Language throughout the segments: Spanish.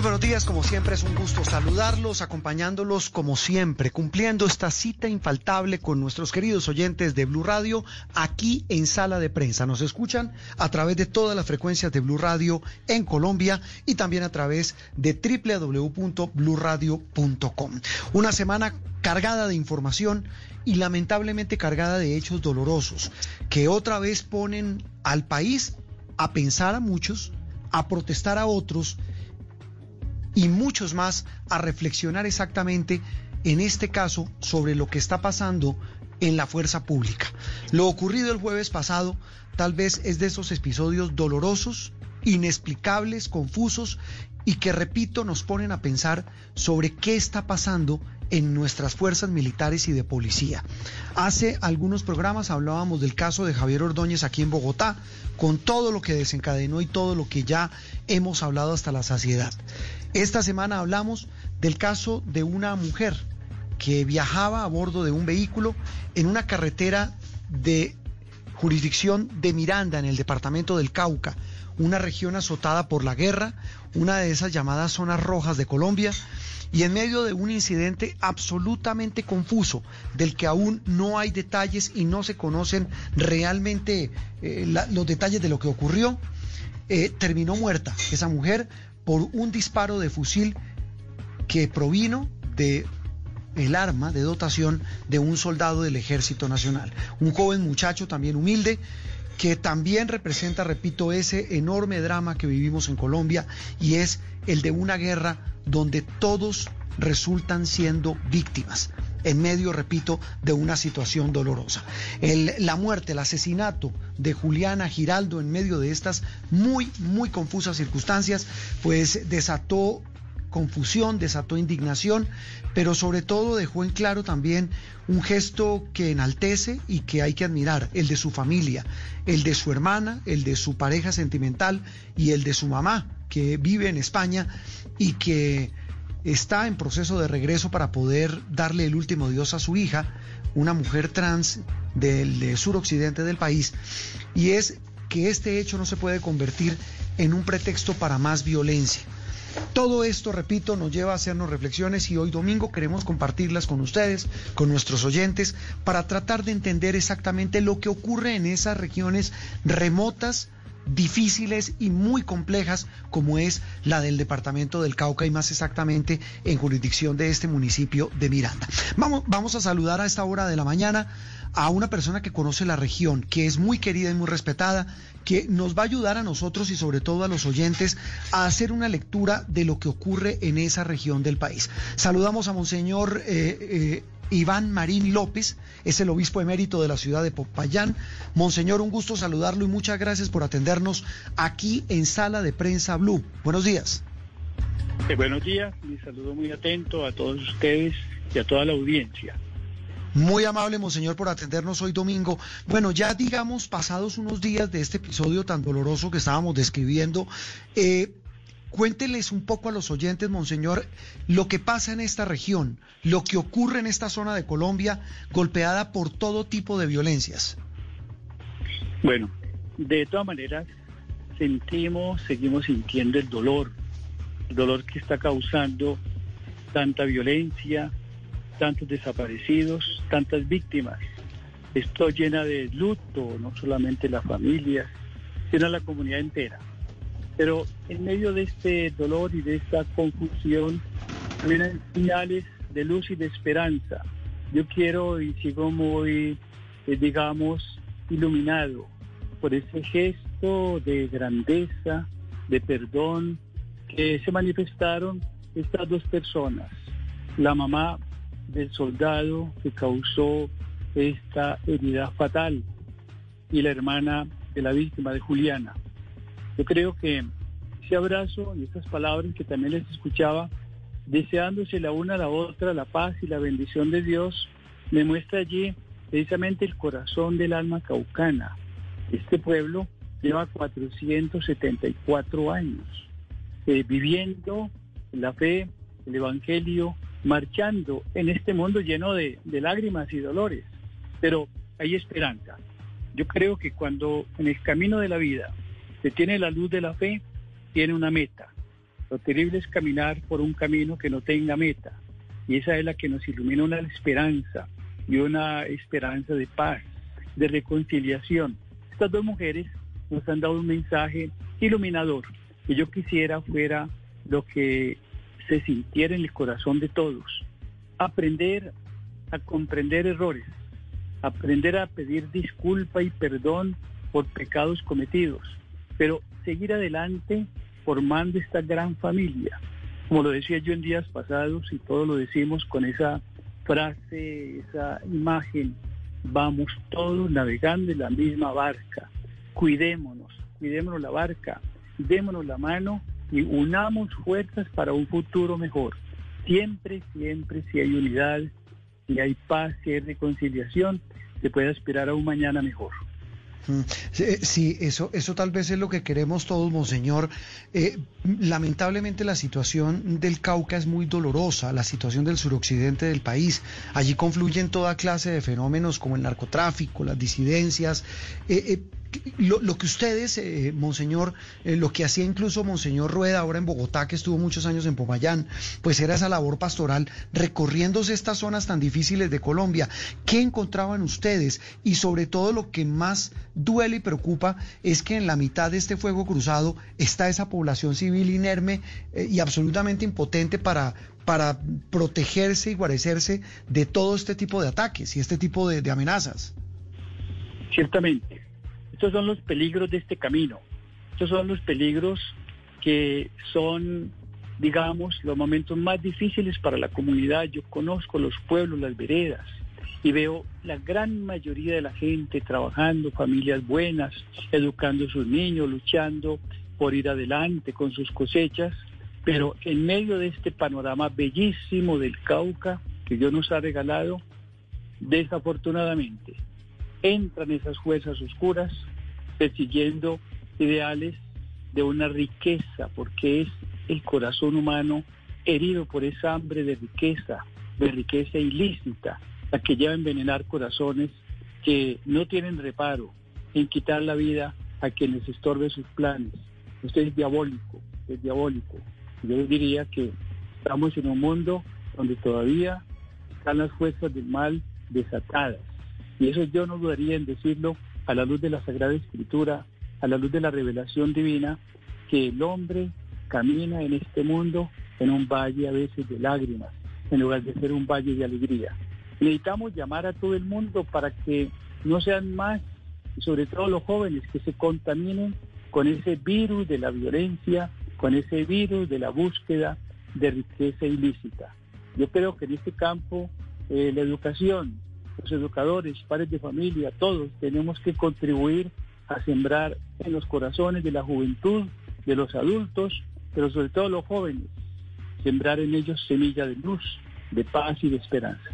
Muy buenos días, como siempre es un gusto saludarlos, acompañándolos como siempre, cumpliendo esta cita infaltable con nuestros queridos oyentes de Blue Radio aquí en Sala de Prensa. Nos escuchan a través de todas las frecuencias de Blue Radio en Colombia y también a través de www.bluradio.com. Una semana cargada de información y lamentablemente cargada de hechos dolorosos que otra vez ponen al país a pensar a muchos, a protestar a otros y muchos más a reflexionar exactamente en este caso sobre lo que está pasando en la fuerza pública. Lo ocurrido el jueves pasado tal vez es de esos episodios dolorosos, inexplicables, confusos y que, repito, nos ponen a pensar sobre qué está pasando en nuestras fuerzas militares y de policía. Hace algunos programas hablábamos del caso de Javier Ordóñez aquí en Bogotá, con todo lo que desencadenó y todo lo que ya hemos hablado hasta la saciedad. Esta semana hablamos del caso de una mujer que viajaba a bordo de un vehículo en una carretera de jurisdicción de Miranda, en el departamento del Cauca, una región azotada por la guerra, una de esas llamadas zonas rojas de Colombia, y en medio de un incidente absolutamente confuso, del que aún no hay detalles y no se conocen realmente eh, los detalles de lo que ocurrió, eh, terminó muerta esa mujer por un disparo de fusil que provino de el arma de dotación de un soldado del Ejército Nacional, un joven muchacho también humilde que también representa, repito, ese enorme drama que vivimos en Colombia y es el de una guerra donde todos resultan siendo víctimas en medio, repito, de una situación dolorosa. la muerte, el asesinato de Juliana Giraldo en medio de estas muy, muy confusas circunstancias, pues desató confusión, desató indignación, pero sobre todo dejó en claro también un gesto que enaltece y que hay que admirar, el de su familia, el de su hermana, el de su pareja sentimental y el de su mamá, que vive en España y que está en proceso de regreso para poder darle el último dios a su hija, una mujer trans del, suroccidente del país, y es que este hecho no se puede convertir en un pretexto para más violencia. Todo esto, repito, nos lleva a hacernos reflexiones y hoy domingo queremos compartirlas con ustedes, con nuestros oyentes, para tratar de entender exactamente lo que ocurre en esas regiones remotas, difíciles y muy complejas como es la del departamento del Cauca y más exactamente en jurisdicción de este municipio de Miranda. Vamos, vamos a saludar a esta hora de la mañana a una persona que conoce la región, que es muy querida y muy respetada, que nos va a ayudar a nosotros y sobre todo a los oyentes a hacer una lectura de lo que ocurre en esa región del país. Saludamos a Monseñor eh, eh, Iván Marín López, es el obispo emérito de la ciudad de Popayán. Monseñor, un gusto saludarlo y muchas gracias por atendernos aquí en Sala de Prensa Blue. Buenos días. Eh, buenos días, mi saludo muy atento a todos ustedes y a toda la audiencia. Muy amable, Monseñor, por atendernos hoy domingo. Bueno, ya digamos, pasados unos días de este episodio tan doloroso que estábamos describiendo, eh, Cuénteles un poco a los oyentes, Monseñor, lo que pasa en esta región, lo que ocurre en esta zona de Colombia, golpeada por todo tipo de violencias. Bueno, de todas maneras sentimos, seguimos sintiendo el dolor, el dolor que está causando tanta violencia, tantos desaparecidos, tantas víctimas. Esto llena de luto no solamente la familia, sino la comunidad entera. Pero en medio de este dolor y de esta confusión, también hay señales de luz y de esperanza. Yo quiero y sigo muy, eh, digamos, iluminado por ese gesto de grandeza, de perdón, que se manifestaron estas dos personas. La mamá del soldado que causó esta herida fatal y la hermana de la víctima de Juliana. Yo creo que ese abrazo y estas palabras que también les escuchaba, deseándose la una a la otra la paz y la bendición de Dios, me muestra allí precisamente el corazón del alma caucana. Este pueblo lleva 474 años eh, viviendo la fe, el Evangelio, marchando en este mundo lleno de, de lágrimas y dolores. Pero hay esperanza. Yo creo que cuando en el camino de la vida se tiene la luz de la fe, tiene una meta. Lo terrible es caminar por un camino que no tenga meta. Y esa es la que nos ilumina una esperanza y una esperanza de paz, de reconciliación. Estas dos mujeres nos han dado un mensaje iluminador que yo quisiera fuera lo que se sintiera en el corazón de todos. Aprender a comprender errores, aprender a pedir disculpa y perdón por pecados cometidos, pero seguir adelante formando esta gran familia. Como lo decía yo en días pasados y todos lo decimos con esa frase, esa imagen, vamos todos navegando en la misma barca. Cuidémonos, cuidémonos la barca, démonos la mano y unamos fuerzas para un futuro mejor. Siempre, siempre, si hay unidad, si hay paz, si hay reconciliación, se puede aspirar a un mañana mejor. Mm, sí, eso, eso tal vez es lo que queremos todos, Monseñor. Eh, lamentablemente la situación del Cauca es muy dolorosa, la situación del suroccidente del país. Allí confluyen toda clase de fenómenos como el narcotráfico, las disidencias. Eh, eh, lo, que ustedes, eh, Monseñor, eh, lo que hacía incluso Monseñor Rueda ahora en Bogotá, que estuvo muchos años en Pomayán, pues era esa labor pastoral recorriéndose estas zonas tan difíciles de Colombia. ¿Qué encontraban ustedes? Y sobre todo lo que más duele y preocupa es que en la mitad de este fuego cruzado está esa población civil inerme eh, y absolutamente impotente para, para protegerse y guarecerse de todo este tipo de ataques y este tipo de amenazas. Ciertamente estos son los peligros de este camino. Estos son los peligros que son, digamos, los momentos más difíciles para la comunidad. Yo conozco los pueblos, las veredas, y veo la gran mayoría de la gente trabajando, familias buenas, educando a sus niños, luchando por ir adelante con sus cosechas, pero en medio de este panorama bellísimo del Cauca que Dios nos ha regalado, desafortunadamente entran esas fuerzas oscuras persiguiendo ideales de una riqueza, porque es el corazón humano herido por esa hambre de riqueza, de riqueza ilícita, la que lleva a envenenar corazones que no tienen reparo en quitar la vida a quienes estorbe sus planes. Esto es diabólico, es diabólico. Yo diría que estamos en un mundo donde todavía están las fuerzas del mal desatadas. Y eso yo no dudaría en decirlo a la luz de la Sagrada Escritura, a la luz de la revelación divina, que el hombre camina en este mundo en un valle a veces de lágrimas, en lugar de ser un valle de alegría. Necesitamos llamar a todo el mundo para que no sean más, sobre todo los jóvenes, que se contaminen con ese virus de la violencia, con ese virus de la búsqueda de riqueza ilícita. Yo creo que en este campo eh, la educación, los educadores, padres de familia, todos tenemos que contribuir a sembrar en los corazones de la juventud, de los adultos, pero sobre todo los jóvenes, sembrar en ellos semilla de luz, de paz y de esperanza.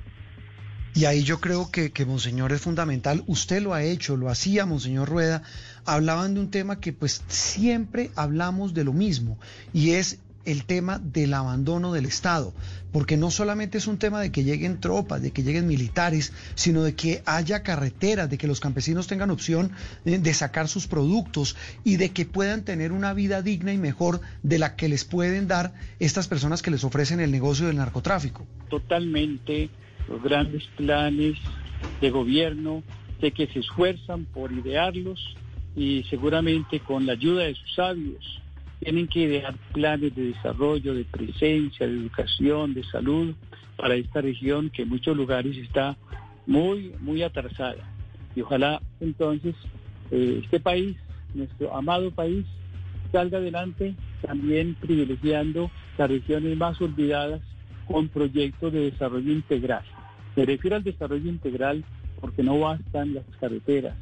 Y ahí yo creo que, que, Monseñor es fundamental. Usted lo ha hecho, lo hacía Monseñor Rueda. Hablaban de un tema que pues siempre hablamos de lo mismo y es el tema del abandono del Estado, porque no solamente es un tema de que lleguen tropas, de que lleguen militares, sino de que haya carreteras, de que los campesinos tengan opción eh, de sacar sus productos y de que puedan tener una vida digna y mejor de la que les pueden dar estas personas que les ofrecen el negocio del narcotráfico. Totalmente los grandes planes de gobierno de que se esfuerzan por idearlos y seguramente con la ayuda de sus sabios tienen que idear planes de desarrollo, de presencia, de educación, de salud para esta región que en muchos lugares está muy, muy atrasada. Y ojalá entonces eh, este país, nuestro amado país, salga adelante también privilegiando las regiones más olvidadas con proyectos de desarrollo integral. Me refiero al desarrollo integral porque no bastan las carreteras,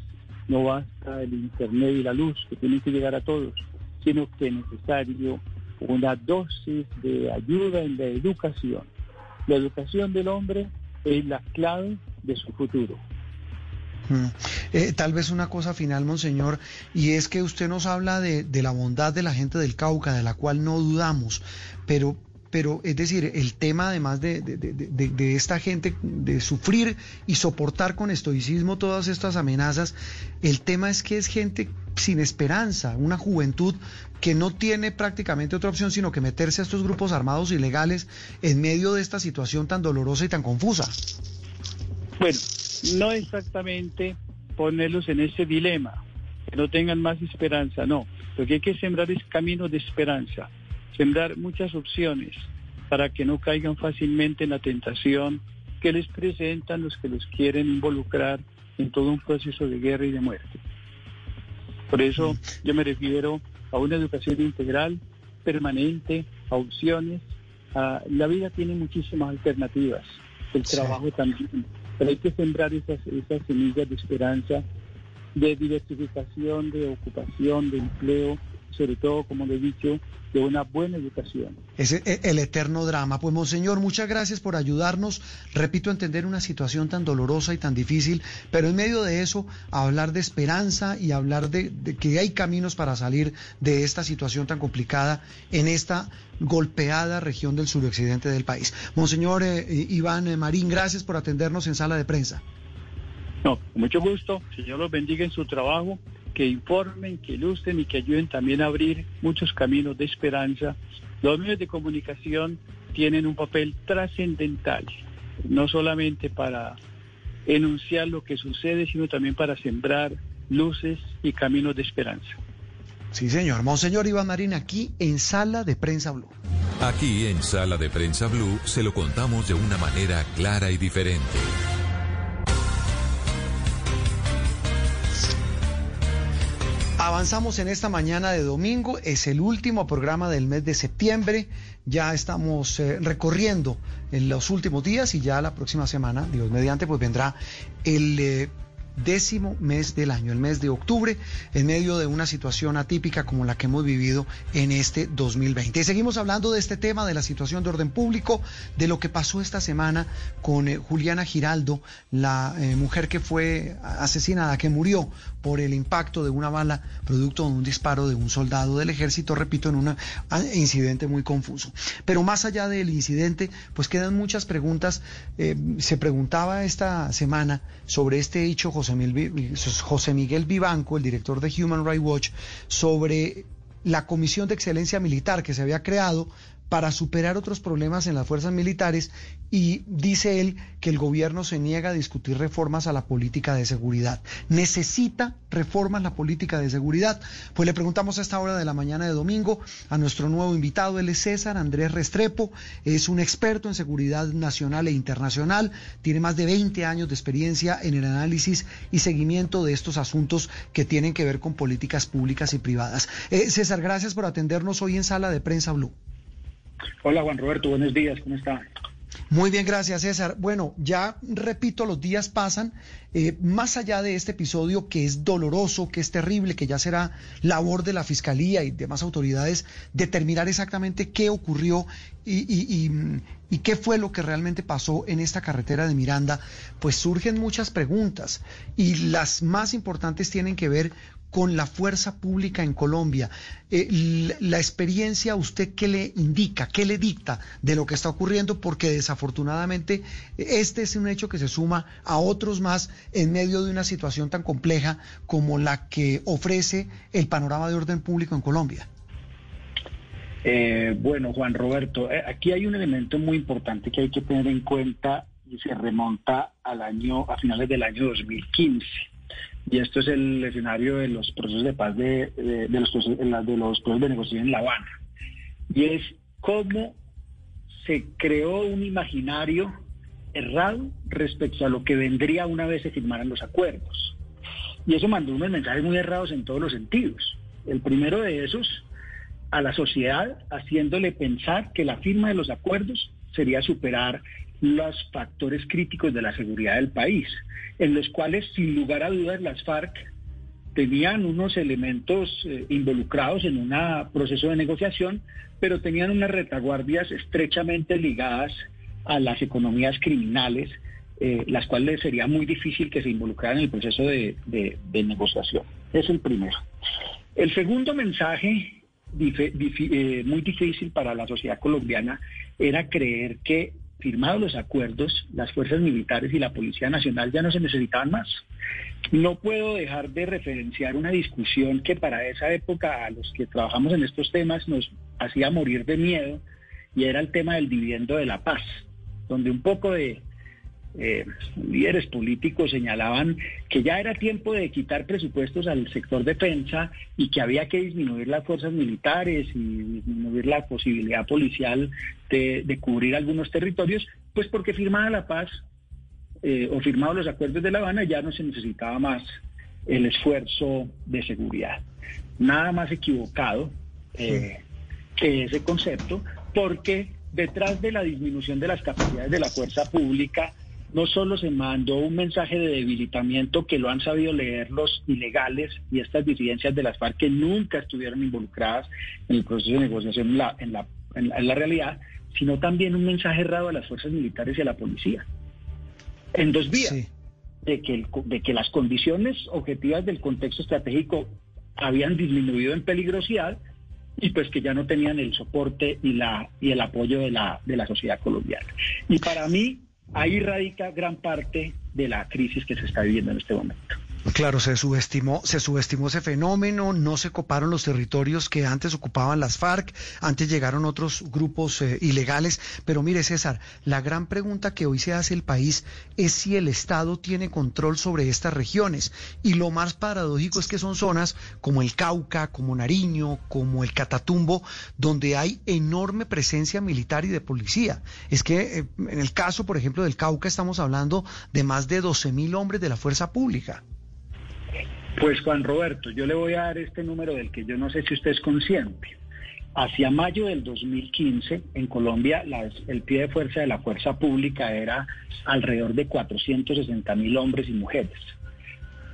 no basta el internet y la luz que tienen que llegar a todos sino que es necesario una dosis de ayuda en la educación. La educación del hombre es la clave de su futuro. Mm. Eh, tal vez una cosa final, monseñor, y es que usted nos habla de, de, la bondad de la gente del Cauca, de la cual no dudamos, pero pero es decir, el tema además de, de, esta gente, de sufrir y soportar con estoicismo todas estas amenazas, el tema es que es gente sin esperanza, una juventud que no tiene prácticamente otra opción sino que meterse a estos grupos armados ilegales en medio de esta situación tan dolorosa y tan confusa. Bueno, no exactamente ponerlos en ese dilema, que no tengan más esperanza, no. Lo que hay que sembrar es camino de esperanza sembrar muchas opciones para que no caigan fácilmente en la tentación que les presentan los que los quieren involucrar en todo un proceso de guerra y de muerte. Por eso yo me refiero a una educación integral, permanente, a opciones. la vida tiene muchísimas alternativas, el trabajo también, pero hay que sembrar esas, esas semillas de esperanza, de diversificación, de ocupación, de empleo, sobre todo, como le he dicho, de una buena educación. Es el eterno drama. Pues, Monseñor, muchas gracias por ayudarnos, repito, a entender una situación tan dolorosa y tan difícil, pero en medio de eso, hablar de esperanza y hablar de, que hay caminos para salir de esta situación tan complicada en esta golpeada región del suroccidente del país. Monseñor eh, Iván eh, Marín, gracias por atendernos en sala de prensa. No, con mucho gusto. Señor los bendiga en su trabajo que informen, que ilustren y que ayuden también a abrir muchos caminos de esperanza. Los medios de comunicación tienen un papel trascendental, no solamente para enunciar lo que sucede, sino también para sembrar luces y caminos de esperanza. Sí, señor. Monseñor Iván Marín, aquí en Sala de Prensa Blue. Aquí en Sala de Prensa Blue se lo contamos de una manera clara y diferente. Avanzamos en esta mañana de domingo, es el último programa del mes de septiembre, ya estamos eh, recorriendo en los últimos días y ya la próxima semana, Dios mediante, pues vendrá el eh, décimo mes del año, el mes de octubre, en medio de una situación atípica como la que hemos vivido en este 2020. Y seguimos hablando de este tema, de la situación de orden público, de lo que pasó esta semana con eh, Juliana Giraldo, la mujer que fue asesinada, que murió por el impacto de una bala producto de un disparo de un soldado del ejército, repito, en un incidente muy confuso. Pero más allá del incidente, pues quedan muchas preguntas. Eh, se preguntaba esta semana sobre este hecho, José Miguel, Vivanco, el director de Human Rights Watch, sobre la Comisión de Excelencia Militar que se había creado para superar otros problemas en las fuerzas militares y dice él que el gobierno se niega a discutir reformas a la política de seguridad. ¿Necesita reformas la política de seguridad? Pues le preguntamos a esta hora de la mañana de domingo a nuestro nuevo invitado, él es César Andrés Restrepo, es un experto en seguridad nacional e internacional, tiene más de 20 años de experiencia en el análisis y seguimiento de estos asuntos que tienen que ver con políticas públicas y privadas. Eh, César, gracias por atendernos hoy en Sala de Prensa Blue. Hola Juan Roberto, buenos días, ¿cómo está? Muy bien, gracias César. Bueno, ya repito, los días pasan. Eh, más allá de este episodio que es doloroso, que es terrible, que ya será labor de la Fiscalía y demás autoridades determinar exactamente qué ocurrió y, y qué fue lo que realmente pasó en esta carretera de Miranda, pues surgen muchas preguntas y las más importantes tienen que ver con la fuerza pública en Colombia. Eh, la experiencia, ¿usted qué le indica, qué le dicta de lo que está ocurriendo? Porque desafortunadamente este es un hecho que se suma a otros más en medio de una situación tan compleja como la que ofrece el panorama de orden público en Colombia. Eh, bueno, Juan Roberto, eh, aquí hay un elemento muy importante que hay que tener en cuenta y se remonta al año, a finales del año 2015. Y esto es el escenario de los procesos de paz de, los, procesos, de los procesos de negociación en La Habana. Y es cómo se creó un imaginario errado respecto a lo que vendría una vez se firmaran los acuerdos. Y eso mandó unos mensajes muy errados en todos los sentidos. El primero de esos, a la sociedad, haciéndole pensar que la firma de los acuerdos sería superar los factores críticos de la seguridad del país, en los cuales, sin lugar a dudas, las FARC tenían unos elementos eh, involucrados en un proceso de negociación, pero tenían unas retaguardias estrechamente ligadas a las economías criminales, eh, las cuales sería muy difícil que se involucraran en el proceso de, negociación. Es el primero. El segundo mensaje, eh, muy difícil para la sociedad colombiana, era creer que firmados los acuerdos, las fuerzas militares y la Policía Nacional ya no se necesitaban más. No puedo dejar de referenciar una discusión que para esa época a los que trabajamos en estos temas nos hacía morir de miedo y era el tema del dividendo de la paz, donde un poco de eh, líderes políticos señalaban que ya era tiempo de quitar presupuestos al sector defensa y que había que disminuir las fuerzas militares y disminuir la posibilidad policial de, de cubrir algunos territorios, pues porque firmada la paz eh, o firmados los acuerdos de La Habana ya no se necesitaba más el esfuerzo de seguridad. Nada más equivocado eh, que ese concepto, porque detrás de la disminución de las capacidades de la fuerza pública, no solo se mandó un mensaje de debilitamiento que lo han sabido leer los ilegales y estas disidencias de las FARC que nunca estuvieron involucradas en el proceso de negociación en la, en la, en la, en la realidad, sino también un mensaje errado a las fuerzas militares y a la policía. En dos vías. Sí. De que, el- de que las condiciones objetivas del contexto estratégico habían disminuido en peligrosidad y pues que ya no tenían el soporte y la y el apoyo de la de la sociedad colombiana. Y para mí ahí radica gran parte de la crisis que se está viviendo en este momento. Claro, se subestimó, se subestimó ese fenómeno, no se coparon los territorios que antes ocupaban las FARC, antes llegaron otros grupos eh, ilegales, pero mire César, la gran pregunta que hoy se hace el país es si el Estado tiene control sobre estas regiones y lo más paradójico es que son zonas como el Cauca, como Nariño, como el Catatumbo, donde hay enorme presencia militar y de policía. Es que eh, en el caso, por ejemplo, del Cauca estamos hablando de más de 12 mil hombres de la fuerza pública. Pues Juan Roberto, yo le voy a dar este número del que yo no sé si usted es consciente. Hacia mayo del 2015, en Colombia, las- el pie de fuerza de la fuerza pública era alrededor de 460 mil hombres y mujeres.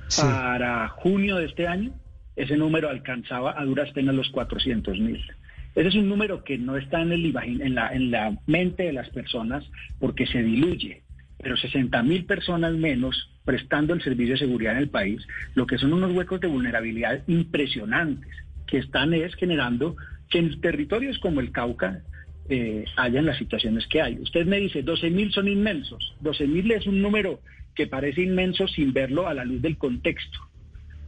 Sí. Para junio de este año, ese número alcanzaba a duras penas los 400 mil. Ese es un número que no está en, el, en, la, en la mente de las personas porque se diluye, pero 60 mil personas menos prestando el servicio de seguridad en el país, lo que son unos huecos de vulnerabilidad impresionantes que están es generando que en territorios como el Cauca eh, hayan las situaciones que hay. Usted me dice, 12 mil son inmensos. 12 mil es un número que parece inmenso sin verlo a la luz del contexto.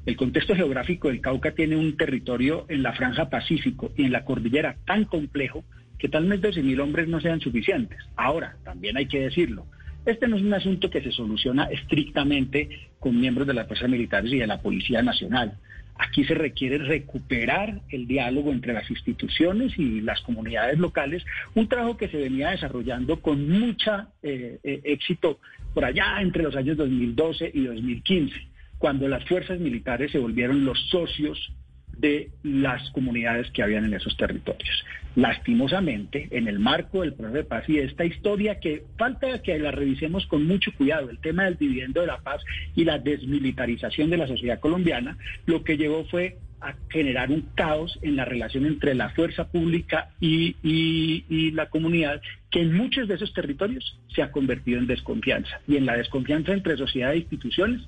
El contexto geográfico del Cauca tiene un territorio en la franja Pacífico y en la cordillera tan complejo que tal vez 12 mil hombres no sean suficientes. Ahora, también hay que decirlo, este no es un asunto que se soluciona estrictamente con miembros de las fuerzas militares y de la Policía Nacional. Aquí se requiere recuperar el diálogo entre las instituciones y las comunidades locales, un trabajo que se venía desarrollando con mucha eh, eh, éxito por allá entre los años 2012 y 2015, cuando las fuerzas militares se volvieron los socios de las comunidades que habían en esos territorios. Lastimosamente, en el marco del proceso de paz y de esta historia que falta que la revisemos con mucho cuidado, el tema del dividendo de la paz y la desmilitarización de la sociedad colombiana, lo que llevó fue a generar un caos en la relación entre la fuerza pública y, y- y la comunidad, que en muchos de esos territorios se ha convertido en desconfianza. Y en la desconfianza entre sociedad e instituciones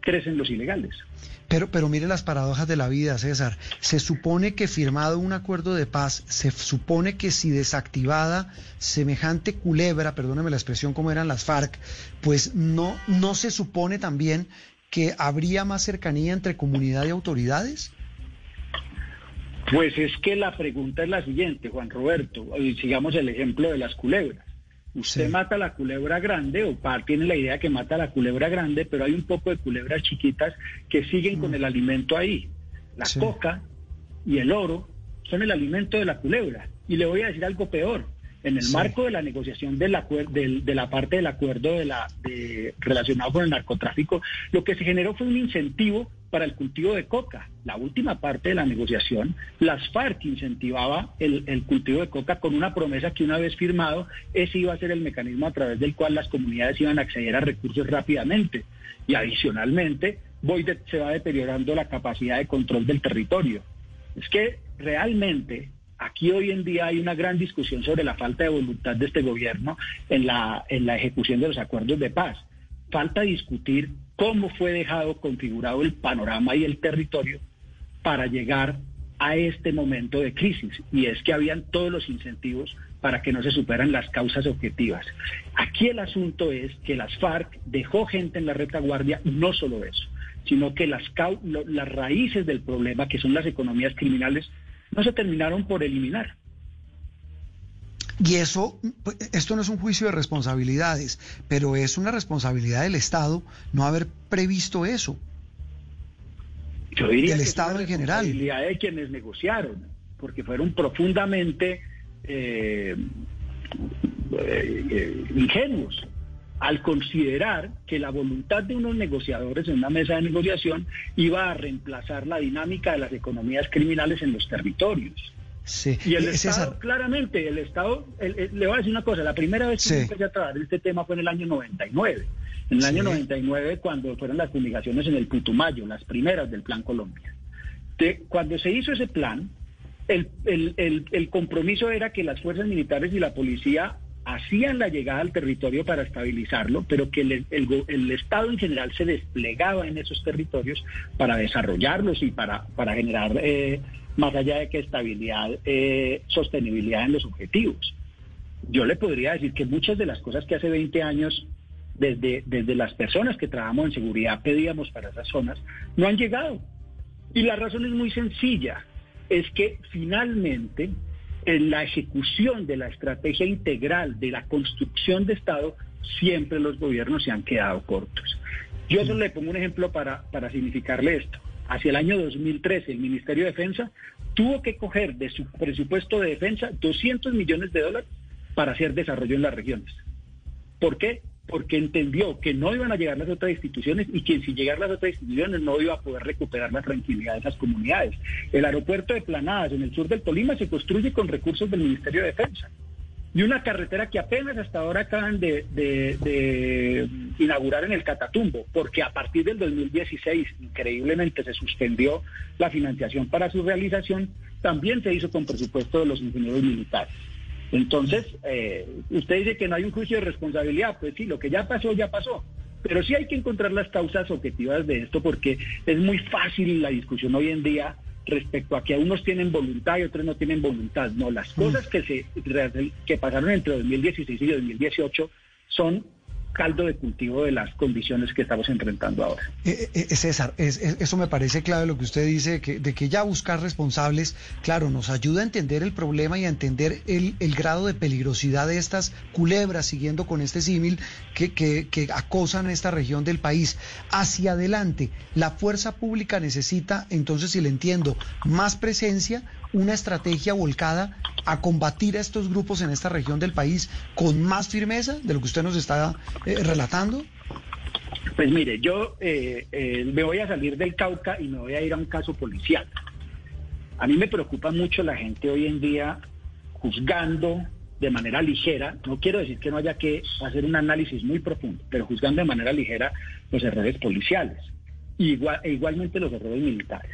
crecen los ilegales. Pero, pero mire las paradojas de la vida, César. Se supone que firmado un acuerdo de paz, se supone que si desactivada semejante culebra, perdóneme la expresión como eran las FARC, pues no, no se supone también que habría más cercanía entre comunidad y autoridades. Pues es que la pregunta es la siguiente, Juan Roberto, y sigamos el ejemplo de las culebras. Usted Sí. mata la culebra grande o par tiene la idea que mata la culebra grande, pero hay un poco de culebras chiquitas que siguen con el alimento ahí. La Sí. coca y el oro son el alimento de la culebra. Y le voy a decir algo peor. En el Sí. marco de la negociación del del- de la parte del acuerdo de la, de- relacionado con el narcotráfico, lo que se generó fue un incentivo para el cultivo de coca. La última parte de la negociación, las FARC incentivaba el, el cultivo de coca con una promesa que una vez firmado, ese iba a ser el mecanismo a través del cual las comunidades iban a acceder a recursos rápidamente. Y adicionalmente, voy de- se va deteriorando la capacidad de control del territorio. Es que realmente aquí hoy en día hay una gran discusión sobre la falta de voluntad de este gobierno en la, en la ejecución de los acuerdos de paz. Falta discutir cómo fue dejado configurado el panorama y el territorio para llegar a este momento de crisis. Y es que habían todos los incentivos para que no se superan las causas objetivas. Aquí el asunto es que las FARC dejó gente en la retaguardia, no solo eso, sino que las raíces del problema, que son las economías criminales, no se terminaron por eliminar. Y eso, pues, esto no es un juicio de responsabilidades, pero es una responsabilidad del Estado no haber previsto eso. Yo diría Del que es Estado una en general. responsabilidad de quienes negociaron, porque fueron profundamente eh, eh, eh, ingenuos al considerar que la voluntad de unos negociadores en una mesa de negociación iba a reemplazar la dinámica de las economías criminales en los territorios. Sí. Y el Eh, Estado, claramente, el Estado, el- el- le voy a decir una cosa, la primera vez que Sí. empecé a trabajar este tema fue en el año 99. En el Sí. año 99, cuando fueron las fumigaciones en el Putumayo, las primeras del Plan Colombia. De- cuando se hizo ese plan, el, el- el- el compromiso era que las fuerzas militares y la policía hacían la llegada al territorio para estabilizarlo, pero que el, Estado en general se desplegaba en esos territorios para desarrollarlos y para, para generar, eh, más allá de que estabilidad, eh, sostenibilidad en los objetivos. Yo le podría decir que muchas de las cosas que hace 20 años, desde, desde las personas que trabajamos en seguridad pedíamos para esas zonas, no han llegado. Y la razón es muy sencilla, es que finalmente en la ejecución de la estrategia integral de la construcción de Estado, siempre los gobiernos se han quedado cortos. Yo solo le pongo un ejemplo para, para significarle esto. Hacia el año 2013, el Ministerio de Defensa tuvo que coger de su presupuesto de defensa 200 millones de dólares para hacer desarrollo en las regiones. ¿Por qué? Porque entendió que no iban a llegar las otras instituciones y que si llegar las otras instituciones no iba a poder recuperar la tranquilidad de esas comunidades. El aeropuerto de Planadas en el sur del Tolima se construye con recursos del Ministerio de Defensa. Y una carretera que apenas hasta ahora acaban de, de- inaugurar en el Catatumbo, porque a partir del 2016 increíblemente se suspendió la financiación para su realización, también se hizo con presupuesto de los ingenieros militares. Entonces, eh, usted dice que no hay un juicio de responsabilidad, pues sí, lo que ya pasó, ya pasó. Pero sí hay que encontrar las causas objetivas de esto porque es muy fácil la discusión hoy en día respecto a que unos tienen voluntad y otros no tienen voluntad. No, las cosas que, se, que pasaron entre 2016 y 2018 son caldo de cultivo de las condiciones que estamos enfrentando ahora. Eh, eh, César, es- es- eso me parece clave lo que usted dice, de que, de que ya buscar responsables, claro, nos ayuda a entender el problema y a entender el, el grado de peligrosidad de estas culebras, siguiendo con este símil, que, que, que acosan esta región del país. Hacia adelante, la fuerza pública necesita, entonces, si le entiendo, más presencia, una estrategia volcada a combatir a estos grupos en esta región del país con más firmeza de lo que usted nos está eh, relatando. Pues mire, yo eh, eh, me voy a salir del Cauca y me voy a ir a un caso policial. A mí me preocupa mucho la gente hoy en día juzgando de manera ligera, no quiero decir que no haya que hacer un análisis muy profundo, pero juzgando de manera ligera los errores policiales igual, e igualmente los errores militares.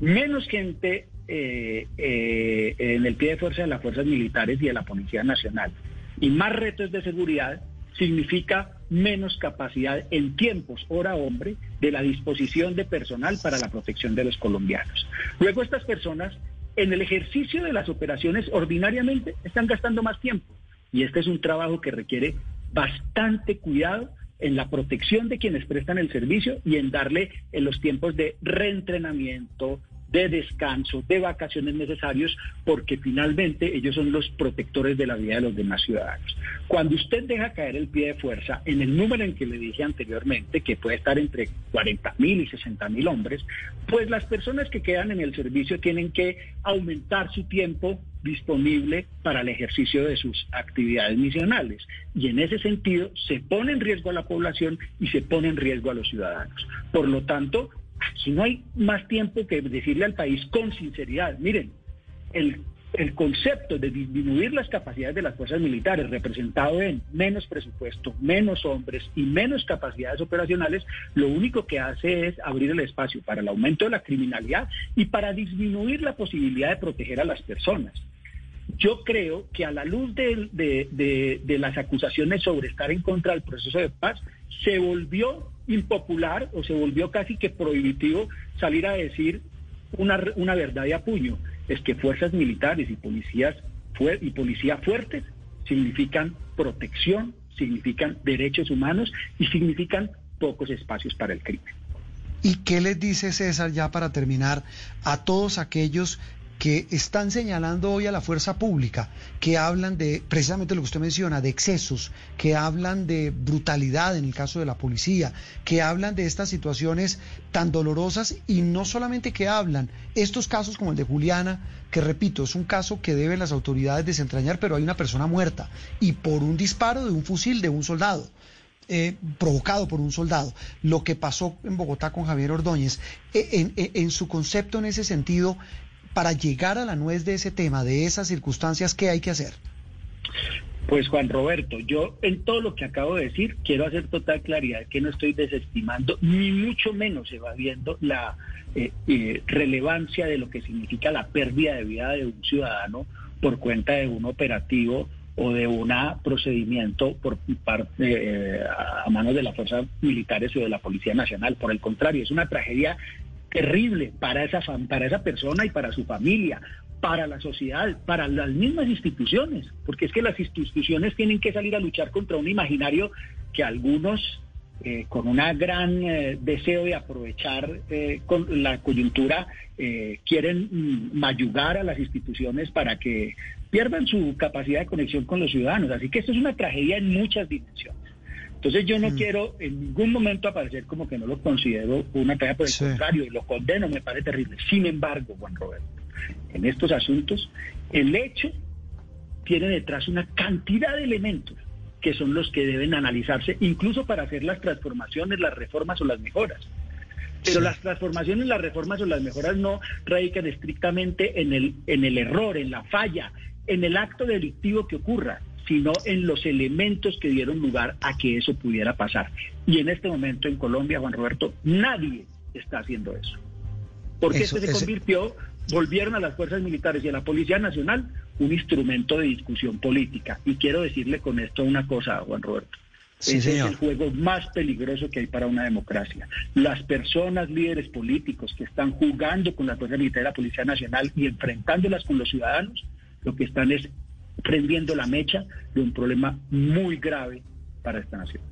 Menos gente eh, eh, en el pie de fuerza de las fuerzas militares y de la Policía Nacional y más retos de seguridad significa menos capacidad en tiempos, hora hombre, de la disposición de personal para la protección de los colombianos. Luego estas personas, en el ejercicio de las operaciones, ordinariamente están gastando más tiempo. Y este es un trabajo que requiere bastante cuidado en la protección de quienes prestan el servicio y en darle en los tiempos de reentrenamiento, de descanso, de vacaciones necesarios, porque finalmente ellos son los protectores de la vida de los demás ciudadanos. Cuando usted deja caer el pie de fuerza en el número en que le dije anteriormente, que puede estar entre 40 mil y 60 mil hombres, pues las personas que quedan en el servicio tienen que aumentar su tiempo disponible para el ejercicio de sus actividades misionales. Y en ese sentido se pone en riesgo a la población y se pone en riesgo a los ciudadanos. Por lo tanto, Aquí no hay más tiempo que decirle al país con sinceridad, miren, el, el concepto de disminuir las capacidades de las fuerzas militares, representado en menos presupuesto, menos hombres y menos capacidades operacionales, lo único que hace es abrir el espacio para el aumento de la criminalidad y para disminuir la posibilidad de proteger a las personas. Yo creo que a la luz de, de, de, las acusaciones sobre estar en contra del proceso de paz, se volvió impopular o se volvió casi que prohibitivo salir a decir una, una verdad de apuño. Es que fuerzas militares y policías y policía fuertes significan protección, significan derechos humanos y significan pocos espacios para el crimen. ¿Y qué les dice César ya para terminar a todos aquellos que están señalando hoy a la fuerza pública, que hablan de precisamente lo que usted menciona, de excesos, que hablan de brutalidad en el caso de la policía, que hablan de estas situaciones tan dolorosas y no solamente que hablan, estos casos como el de Juliana, que repito, es un caso que deben las autoridades desentrañar, pero hay una persona muerta y por un disparo de un fusil de un soldado. Eh, provocado por un soldado. Lo que pasó en Bogotá con Javier Ordóñez, eh, en su concepto en ese sentido, para llegar a la nuez de ese tema, de esas circunstancias, ¿qué hay que hacer? Pues Juan Roberto, yo en todo lo que acabo de decir quiero hacer total claridad que no estoy desestimando ni mucho menos evadiendo la eh, eh, relevancia de lo que significa la pérdida de vida de un ciudadano por cuenta de un operativo o de un procedimiento por parte eh, a manos de las fuerzas militares o de la Policía Nacional. Por el contrario, es una tragedia terrible para esa, para esa persona y para su familia, para la sociedad, para las mismas instituciones, porque es que las instituciones tienen que salir a luchar contra un imaginario que algunos, eh, con un gran eh, deseo de aprovechar eh, con la coyuntura, quieren mm, mayugar a las instituciones para que pierdan su capacidad de conexión con los ciudadanos. Así que esto es una tragedia en muchas dimensiones. Entonces yo no mm. quiero en ningún momento aparecer como que no lo considero una tarea, por el contrario, lo condeno, me parece terrible. Sin embargo, Juan Roberto, en estos asuntos, el hecho tiene detrás una cantidad de elementos que son los que deben analizarse, incluso para hacer las transformaciones, las reformas o las mejoras. Pero las transformaciones, las reformas o las mejoras no radican estrictamente en el, en el error, en la falla, en el acto delictivo que ocurra sino en los elementos que dieron lugar a que eso pudiera pasar. Y en este momento en Colombia, Juan Roberto, nadie está haciendo eso. Porque eso, se convirtió, volvieron a las fuerzas militares y a la Policía Nacional un instrumento de discusión política. Y quiero decirle con esto una cosa, Juan Roberto. Ese es el juego más peligroso que hay para una democracia. Las personas, líderes políticos que están jugando con la Fuerza Militar y la Policía Nacional y enfrentándolas con los ciudadanos, lo que están es prendiendo la mecha de un problema muy grave para esta nación.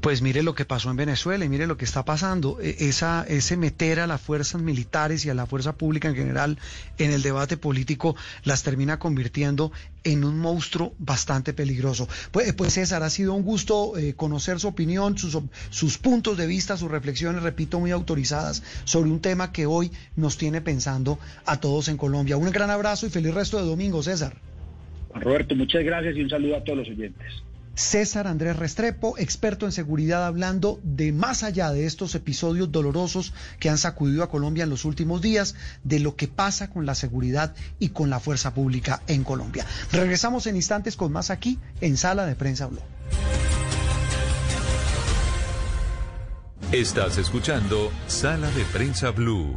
Pues mire lo que pasó en Venezuela y mire lo que está pasando. E, esa, ese meter a las fuerzas militares y a la fuerza pública en general en el debate político las termina convirtiendo en un monstruo bastante peligroso. Pues, pues César, ha sido un gusto eh, conocer su opinión, sus, sus puntos de vista, sus reflexiones, repito, muy autorizadas sobre un tema que hoy nos tiene pensando a todos en Colombia. Un gran abrazo y feliz resto de domingo, César. Roberto, muchas gracias y un saludo a todos los oyentes. César Andrés Restrepo, experto en seguridad, hablando de más allá de estos episodios dolorosos que han sacudido a Colombia en los últimos días, de lo que pasa con la seguridad y con la fuerza pública en Colombia. Regresamos en instantes con más aquí en Sala de Prensa Blue. Estás escuchando Sala de Prensa Blue.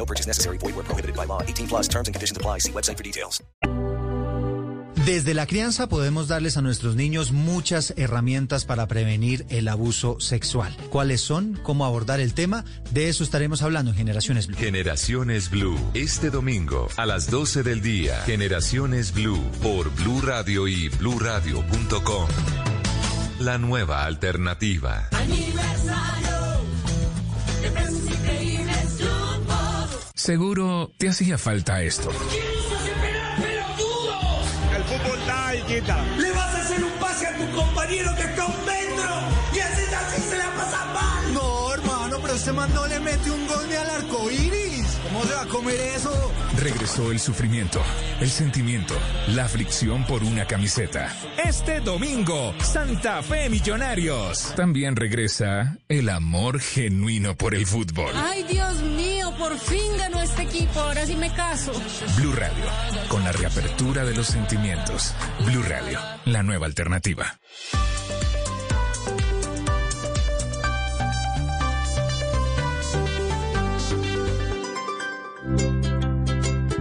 No purchase necessary. Void where prohibited by law. 18 plus terms and conditions apply. See website for details. Desde la crianza podemos darles a nuestros niños muchas herramientas para prevenir el abuso sexual. ¿Cuáles son? ¿Cómo abordar el tema? De eso estaremos hablando en Generaciones Blue. Generaciones Blue, este domingo a las 12 del día. Generaciones Blue por Blue Radio y bluradio.com. La nueva alternativa. Seguro te hacía falta esto. El fútbol está ahí, quita. Le vas a hacer un pase a tu compañero que está a un metro y así así se la pasa mal. No, hermano, pero este man no le mete un gol ni al arco iris. ¿Cómo se va a comer eso? Regresó el sufrimiento, el sentimiento, la aflicción por una camiseta. Este domingo, Santa Fe Millonarios. También regresa el amor genuino por el fútbol. Ay, Dios mío, por fin ganó este equipo. Ahora sí me caso. Blue Radio, con la reapertura de los sentimientos. Blue Radio, la nueva alternativa.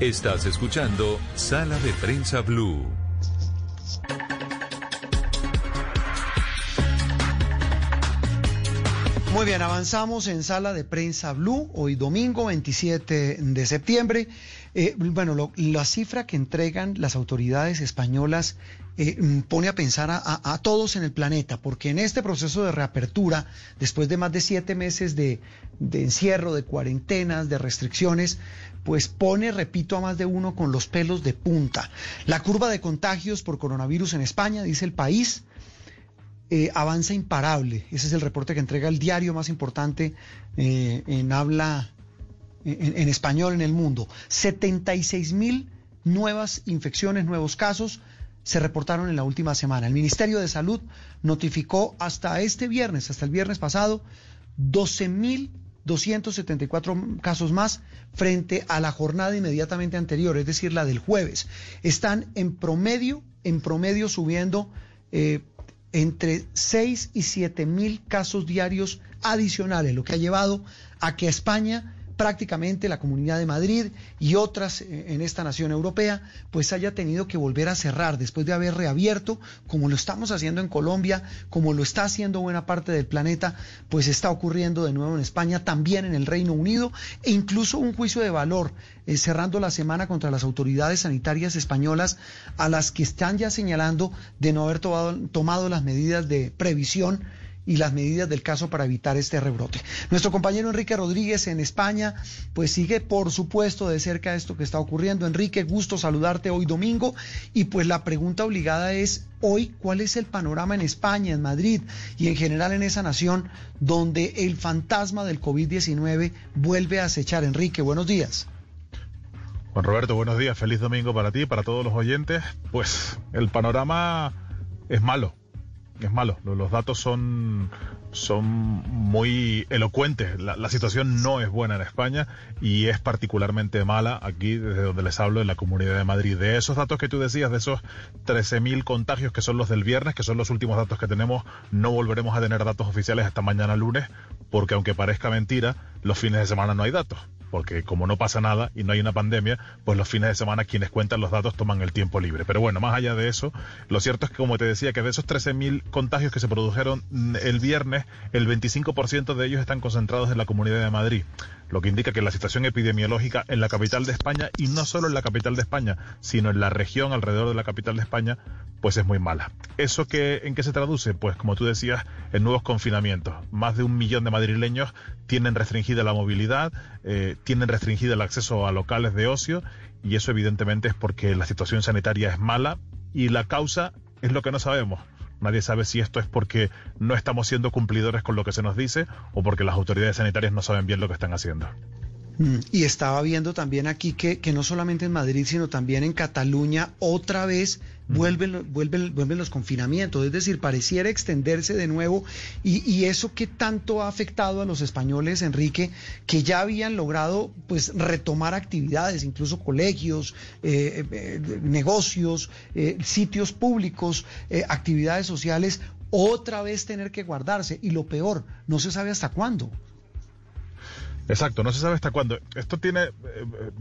Estás escuchando Sala de Prensa Blue. Muy bien, avanzamos en sala de prensa Blue, hoy domingo 27 de septiembre. Eh, bueno, la cifra que entregan las autoridades españolas eh, mm, pone a pensar a, todos en el planeta, porque en este proceso de reapertura, después de más de siete meses de encierro, de cuarentenas, de restricciones, pues pone, repito, a más de uno con los pelos de punta. La curva de contagios por coronavirus en España, dice el país, eh, avanza imparable. Ese es el reporte que entrega el diario más importante eh, en habla en, en español en el mundo. 76 mil nuevas infecciones, nuevos casos se reportaron en la última semana. El Ministerio de Salud notificó hasta este viernes, hasta el viernes pasado, 12 mil 274 casos más frente a la jornada inmediatamente anterior, es decir, la del jueves. Están en promedio, en promedio subiendo eh, entre 6 y 7 mil casos diarios adicionales, lo que ha llevado a que España prácticamente la Comunidad de Madrid y otras eh, en esta nación europea, pues haya tenido que volver a cerrar después de haber reabierto, como lo estamos haciendo en Colombia, como lo está haciendo buena parte del planeta, pues está ocurriendo de nuevo en España, también en el Reino Unido, e incluso un juicio de valor eh, cerrando la semana contra las autoridades sanitarias españolas, a las que están ya señalando de no haber tomado las medidas de previsión y las medidas del caso para evitar este rebrote. Nuestro compañero Enrique Rodríguez en España, pues sigue por supuesto de cerca esto que está ocurriendo. Enrique, gusto saludarte hoy domingo y pues la pregunta obligada es hoy, ¿cuál es el panorama en España, en Madrid y en general en esa nación donde el fantasma del COVID-19 vuelve a acechar? Enrique, buenos días. Juan Roberto, buenos días. Feliz domingo para ti, para todos los oyentes. Pues el panorama es malo. Es malo. Lo- Los datos son, son muy elocuentes. La, la situación no es buena en España y es particularmente mala aquí, desde donde les hablo, en la Comunidad de Madrid. De esos datos que tú decías, de esos 13.000 contagios que son los del viernes, que son los últimos datos que tenemos, no volveremos a tener datos oficiales hasta mañana lunes, porque aunque parezca mentira, los fines de semana no hay datos porque como no pasa nada y no hay una pandemia, pues los fines de semana quienes cuentan los datos toman el tiempo libre. Pero bueno, más allá de eso, lo cierto es que como te decía, que de esos 13.000 contagios que se produjeron mm, el viernes, el 25% de ellos están concentrados en la Comunidad de Madrid. Lo que indica que la situación epidemiológica en la capital de España, y no solo en la capital de España, sino en la región alrededor de la capital de España, pues es muy mala. ¿Eso que, en qué se traduce? Pues como tú decías, en nuevos confinamientos. Más de un millón de madrileños tienen restringida la movilidad, eh, tienen restringido el acceso a locales de ocio, y eso evidentemente es porque la situación sanitaria es mala y la causa es lo que no sabemos. Nadie sabe si esto es porque no estamos siendo cumplidores con lo que se nos dice o porque las autoridades sanitarias no saben bien lo que están haciendo. Mm, y estaba viendo también aquí que, que no solamente en Madrid, sino también en Cataluña, otra vez vuelven, vuelven, vuelven los confinamientos. Es decir, pareciera extenderse de nuevo. Y, y, eso que tanto ha afectado a los españoles, Enrique, que ya habían logrado pues retomar actividades, incluso colegios, eh, eh, negocios, eh, sitios públicos, actividades sociales, otra vez tener que guardarse. Y lo peor, no se sabe hasta cuándo. Exacto, no se sabe hasta cuándo. Esto tiene eh,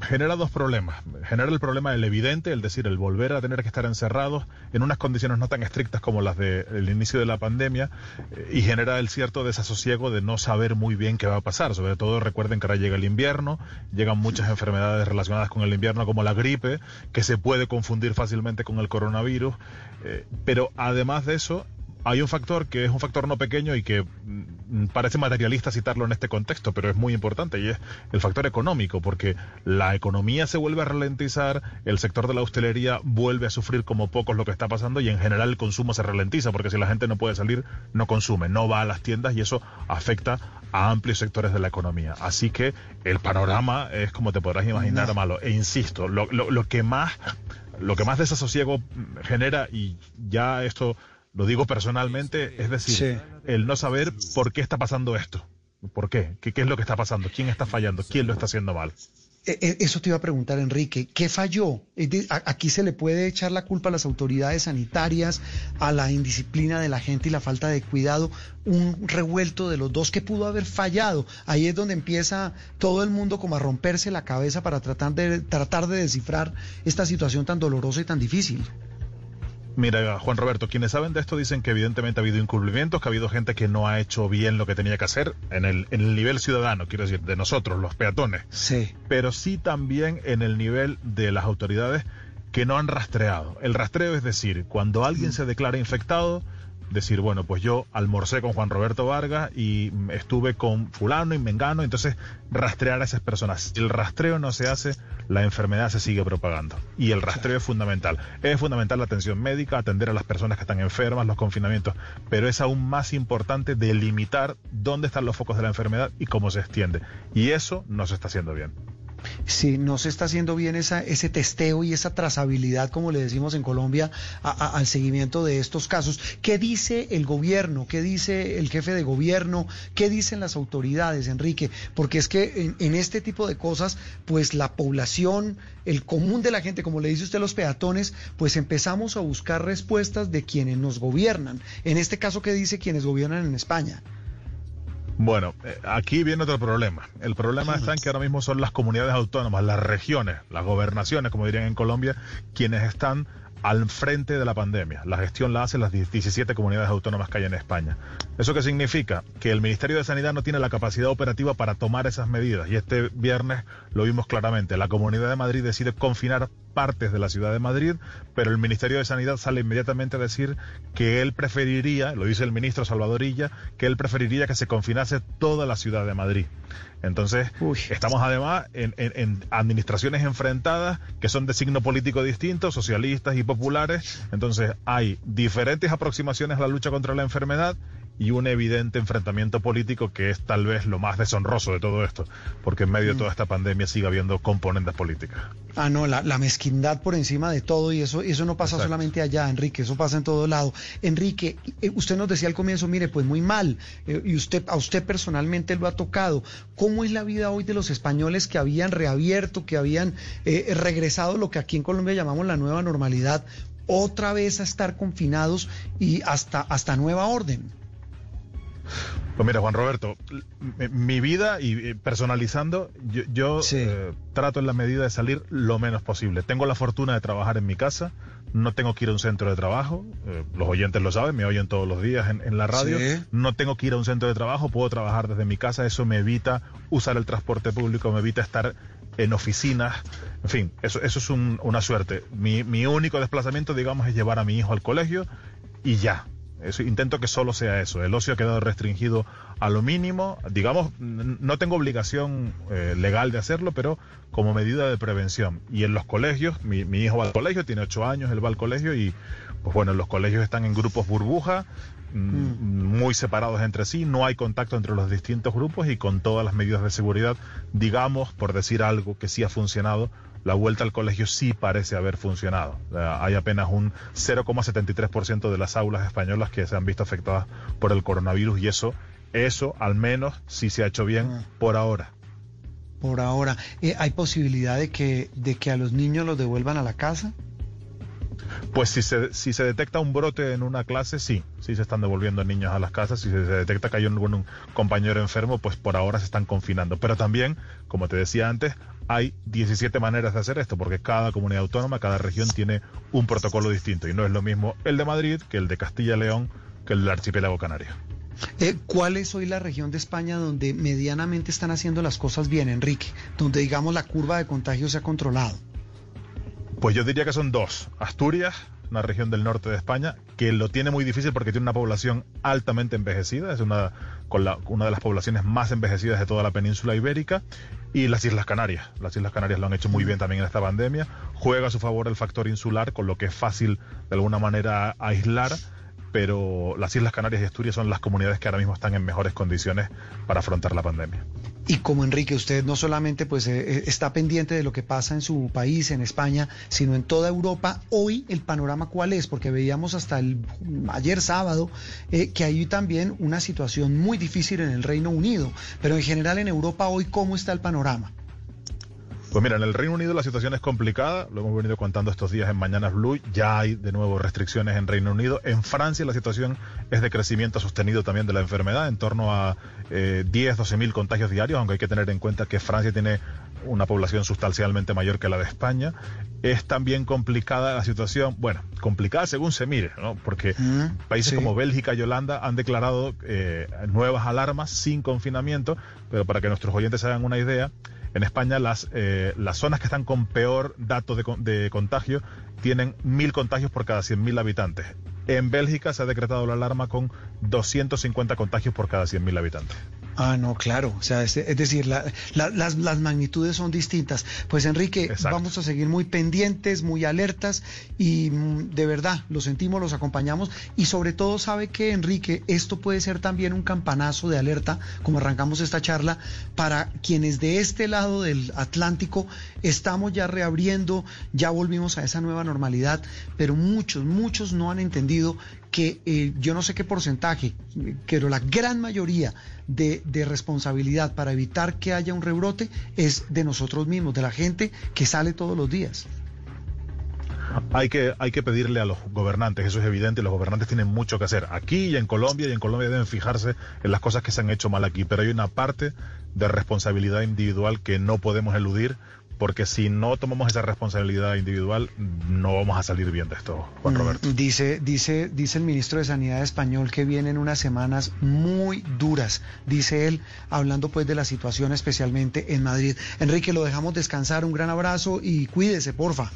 genera dos problemas. Genera el problema del evidente, es decir, el volver a tener que estar encerrados en unas condiciones no tan estrictas como las del inicio de la pandemia eh, y genera el cierto desasosiego de no saber muy bien qué va a pasar. Sobre todo recuerden que ahora llega el invierno, llegan muchas enfermedades relacionadas con el invierno como la gripe, que se puede confundir fácilmente con el coronavirus. Eh, pero además de eso, hay un factor que es un factor no pequeño y que mm, parece materialista citarlo en este contexto, pero es muy importante y es el factor económico, porque la economía se vuelve a ralentizar, el sector de la hostelería vuelve a sufrir como pocos lo que está pasando y en general el consumo se ralentiza, porque si la gente no puede salir, no consume, no va a las tiendas y eso afecta a amplios sectores de la economía. Así que el panorama es, como te podrás imaginar, malo. E insisto, lo, lo, lo que más lo que más desasosiego genera, y ya esto lo digo personalmente, es decir, el no saber por qué está pasando esto. ¿Por qué? qué? ¿Qué es lo que está pasando? ¿Quién está fallando? ¿Quién lo está haciendo mal? E, e, eso te iba a preguntar, Enrique. ¿Qué falló? Aquí se le puede echar la culpa a las autoridades sanitarias, a la indisciplina de la gente y la falta de cuidado. Un revuelto de los dos que pudo haber fallado. Ahí es donde empieza todo el mundo como a romperse la cabeza para tratar de, tratar de descifrar esta situación tan dolorosa y tan difícil. Mira, Juan Roberto, quienes saben de esto dicen que evidentemente ha habido incumplimientos, que ha habido gente que no ha hecho bien lo que tenía que hacer en el, en el nivel ciudadano, quiero decir, de nosotros, los peatones. Sí. Pero sí también en el nivel de las autoridades que no han rastreado. El rastreo es decir, cuando alguien se declara infectado, decir, bueno, pues yo almorcé con Juan Roberto Vargas y estuve con fulano y mengano, entonces rastrear a esas personas. Si el rastreo no se hace, la enfermedad se sigue propagando. Y el rastreo es fundamental. Es fundamental la atención médica, atender a las personas que están enfermas, los confinamientos, pero es aún más importante delimitar dónde están los focos de la enfermedad y cómo se extiende. Y eso no se está haciendo bien si no se está haciendo bien esa, ese testeo y esa trazabilidad, como le decimos en Colombia, al seguimiento de estos casos. ¿Qué dice el gobierno? ¿Qué dice el jefe de gobierno? ¿Qué dicen las autoridades, Enrique? Porque es que en, en este tipo de cosas, pues la población, el común de la gente, como le dice usted los peatones, pues empezamos a buscar respuestas de quienes nos gobiernan. En este caso, ¿qué dice quienes gobiernan en España? Bueno, eh, aquí viene otro problema. El problema está en que ahora mismo son las comunidades autónomas, las regiones, las gobernaciones, como dirían en Colombia, quienes están al frente de la pandemia. La gestión la hacen las 17 comunidades autónomas que hay en España. ¿Eso qué significa? Que el Ministerio de Sanidad no tiene la capacidad operativa para tomar esas medidas. Y este viernes lo vimos claramente. La Comunidad de Madrid decide confinar partes de la ciudad de Madrid, pero el Ministerio de Sanidad sale inmediatamente a decir que él preferiría, lo dice el ministro Salvadorilla, que él preferiría que se confinase toda la ciudad de Madrid. Entonces, estamos además en, en, administraciones enfrentadas que son de signo político distinto, socialistas y populares. Entonces, hay diferentes aproximaciones a la lucha contra la enfermedad y un evidente enfrentamiento político que es tal vez lo más deshonroso de todo esto, porque en medio de toda esta pandemia sigue habiendo componentes políticas. Ah, no, la, la mezquindad por encima de todo y eso, eso no pasa solamente allá, Enrique, eso pasa en todo lado. Enrique, eh, usted nos decía al comienzo, mire, pues muy mal, eh, y usted, a usted personalmente lo ha tocado. ¿Cómo es la vida hoy de los españoles que habían reabierto, que habían eh, regresado lo que aquí en Colombia llamamos la nueva normalidad, otra vez a estar confinados y hasta, hasta nueva orden? Pues mira, Juan Roberto, mi, vida y eh, personalizando, yo, yo, eh, trato en la medida de salir lo menos posible. Tengo la fortuna de trabajar en mi casa, no tengo que ir a un centro de trabajo, eh, los oyentes lo saben, me oyen todos los días en, en la radio, Sí. no tengo que ir a un centro de trabajo, puedo trabajar desde mi casa, eso me evita usar el transporte público, me evita estar en oficinas, en fin, eso, eso es un- una suerte. Mi, mi único desplazamiento, digamos, es llevar a mi hijo al colegio y ya. Eso, intento que solo sea eso. El ocio ha quedado restringido a lo mínimo. Digamos, no tengo obligación eh, legal de hacerlo, pero como medida de prevención. Y en los colegios, mi, mi hijo va al colegio, tiene ocho años, él va al colegio y, pues bueno, los colegios están en grupos burbuja, mm, muy separados entre sí, no hay contacto entre los distintos grupos y con todas las medidas de seguridad, digamos, por decir algo que sí ha funcionado, la vuelta al colegio sí parece haber funcionado. Hay apenas un 0,73% de las aulas españolas que se han visto afectadas por el coronavirus y eso, eso al menos sí se ha hecho bien por ahora. Por ahora, Eh, ¿hay posibilidad de que, de que a los niños los devuelvan a la casa? Pues si se, si se detecta un brote en una clase, sí, sí se están devolviendo niños a las casas. Si se, detecta que hay un, un compañero enfermo, pues por ahora se están confinando. Pero también, como te decía antes, hay 17 maneras de hacer esto, porque cada comunidad autónoma, cada región tiene un protocolo distinto. Y no es lo mismo el de Madrid que el de Castilla y León que el del archipiélago canario. Eh, ¿Cuál es hoy la región de España donde medianamente están haciendo las cosas bien, Enrique? Donde, digamos, la curva de contagio se ha controlado. Pues yo diría que son dos. Asturias, una región del norte de España, que lo tiene muy difícil porque tiene una población altamente envejecida, es una, con la- una de las poblaciones más envejecidas de toda la península ibérica, y las Islas Canarias. Las Islas Canarias lo han hecho muy bien también en esta pandemia. Juega a su favor el factor insular, con lo que es fácil de alguna manera aislar. Pero las Islas Canarias y Asturias son las comunidades que ahora mismo están en mejores condiciones para afrontar la pandemia. Y como Enrique, usted no solamente pues eh, eh, está pendiente de lo que pasa en su país, en España, sino en toda Europa. Hoy el panorama cuál es, porque veíamos hasta el ayer sábado eh, que hay también una situación muy difícil en el Reino Unido, pero en general en Europa hoy cómo está el panorama. Pues mira, en el Reino Unido la situación es complicada, lo hemos venido contando estos días en Mañanas Blue, ya hay de nuevo restricciones en Reino Unido. En Francia la situación es de crecimiento sostenido también de la enfermedad, en torno a eh, 10, 12 mil contagios diarios, aunque hay que tener en cuenta que Francia tiene una población sustancialmente mayor que la de España. Es también complicada la situación, bueno, complicada según se mire, ¿no? Porque países sí. como Bélgica y Holanda han declarado eh, nuevas alarmas sin confinamiento, pero para que nuestros oyentes se hagan una idea, en España las, eh, las zonas que están con peor dato de, de contagio tienen mil contagios por cada 100.000 habitantes. En Bélgica se ha decretado la alarma con 250 contagios por cada 100.000 habitantes. Ah, no, claro. O sea, es, es decir, la- la- las, las magnitudes son distintas. Pues Enrique, vamos a seguir muy pendientes, muy alertas y mm, de verdad, lo sentimos, los acompañamos y sobre todo sabe que Enrique, esto puede ser también un campanazo de alerta, como arrancamos esta charla, para quienes de este lado del Atlántico estamos ya reabriendo, ya volvimos a esa nueva normalidad, pero muchos, muchos no han entendido que eh, yo no sé qué porcentaje, pero la gran mayoría de, de responsabilidad para evitar que haya un rebrote es de nosotros mismos, de la gente que sale todos los días. Hay que, hay que pedirle a los gobernantes, eso es evidente, los gobernantes tienen mucho que hacer aquí y en Colombia, y en Colombia deben fijarse en las cosas que se han hecho mal aquí, pero hay una parte de responsabilidad individual que no podemos eludir, porque si no tomamos esa responsabilidad individual, no vamos a salir bien de esto, Juan Roberto. Mm, Dice, dice, dice el ministro de Sanidad español que vienen unas semanas muy duras, dice él, hablando pues de la situación especialmente en Madrid. Enrique, lo dejamos descansar, un gran abrazo y cuídese, porfa.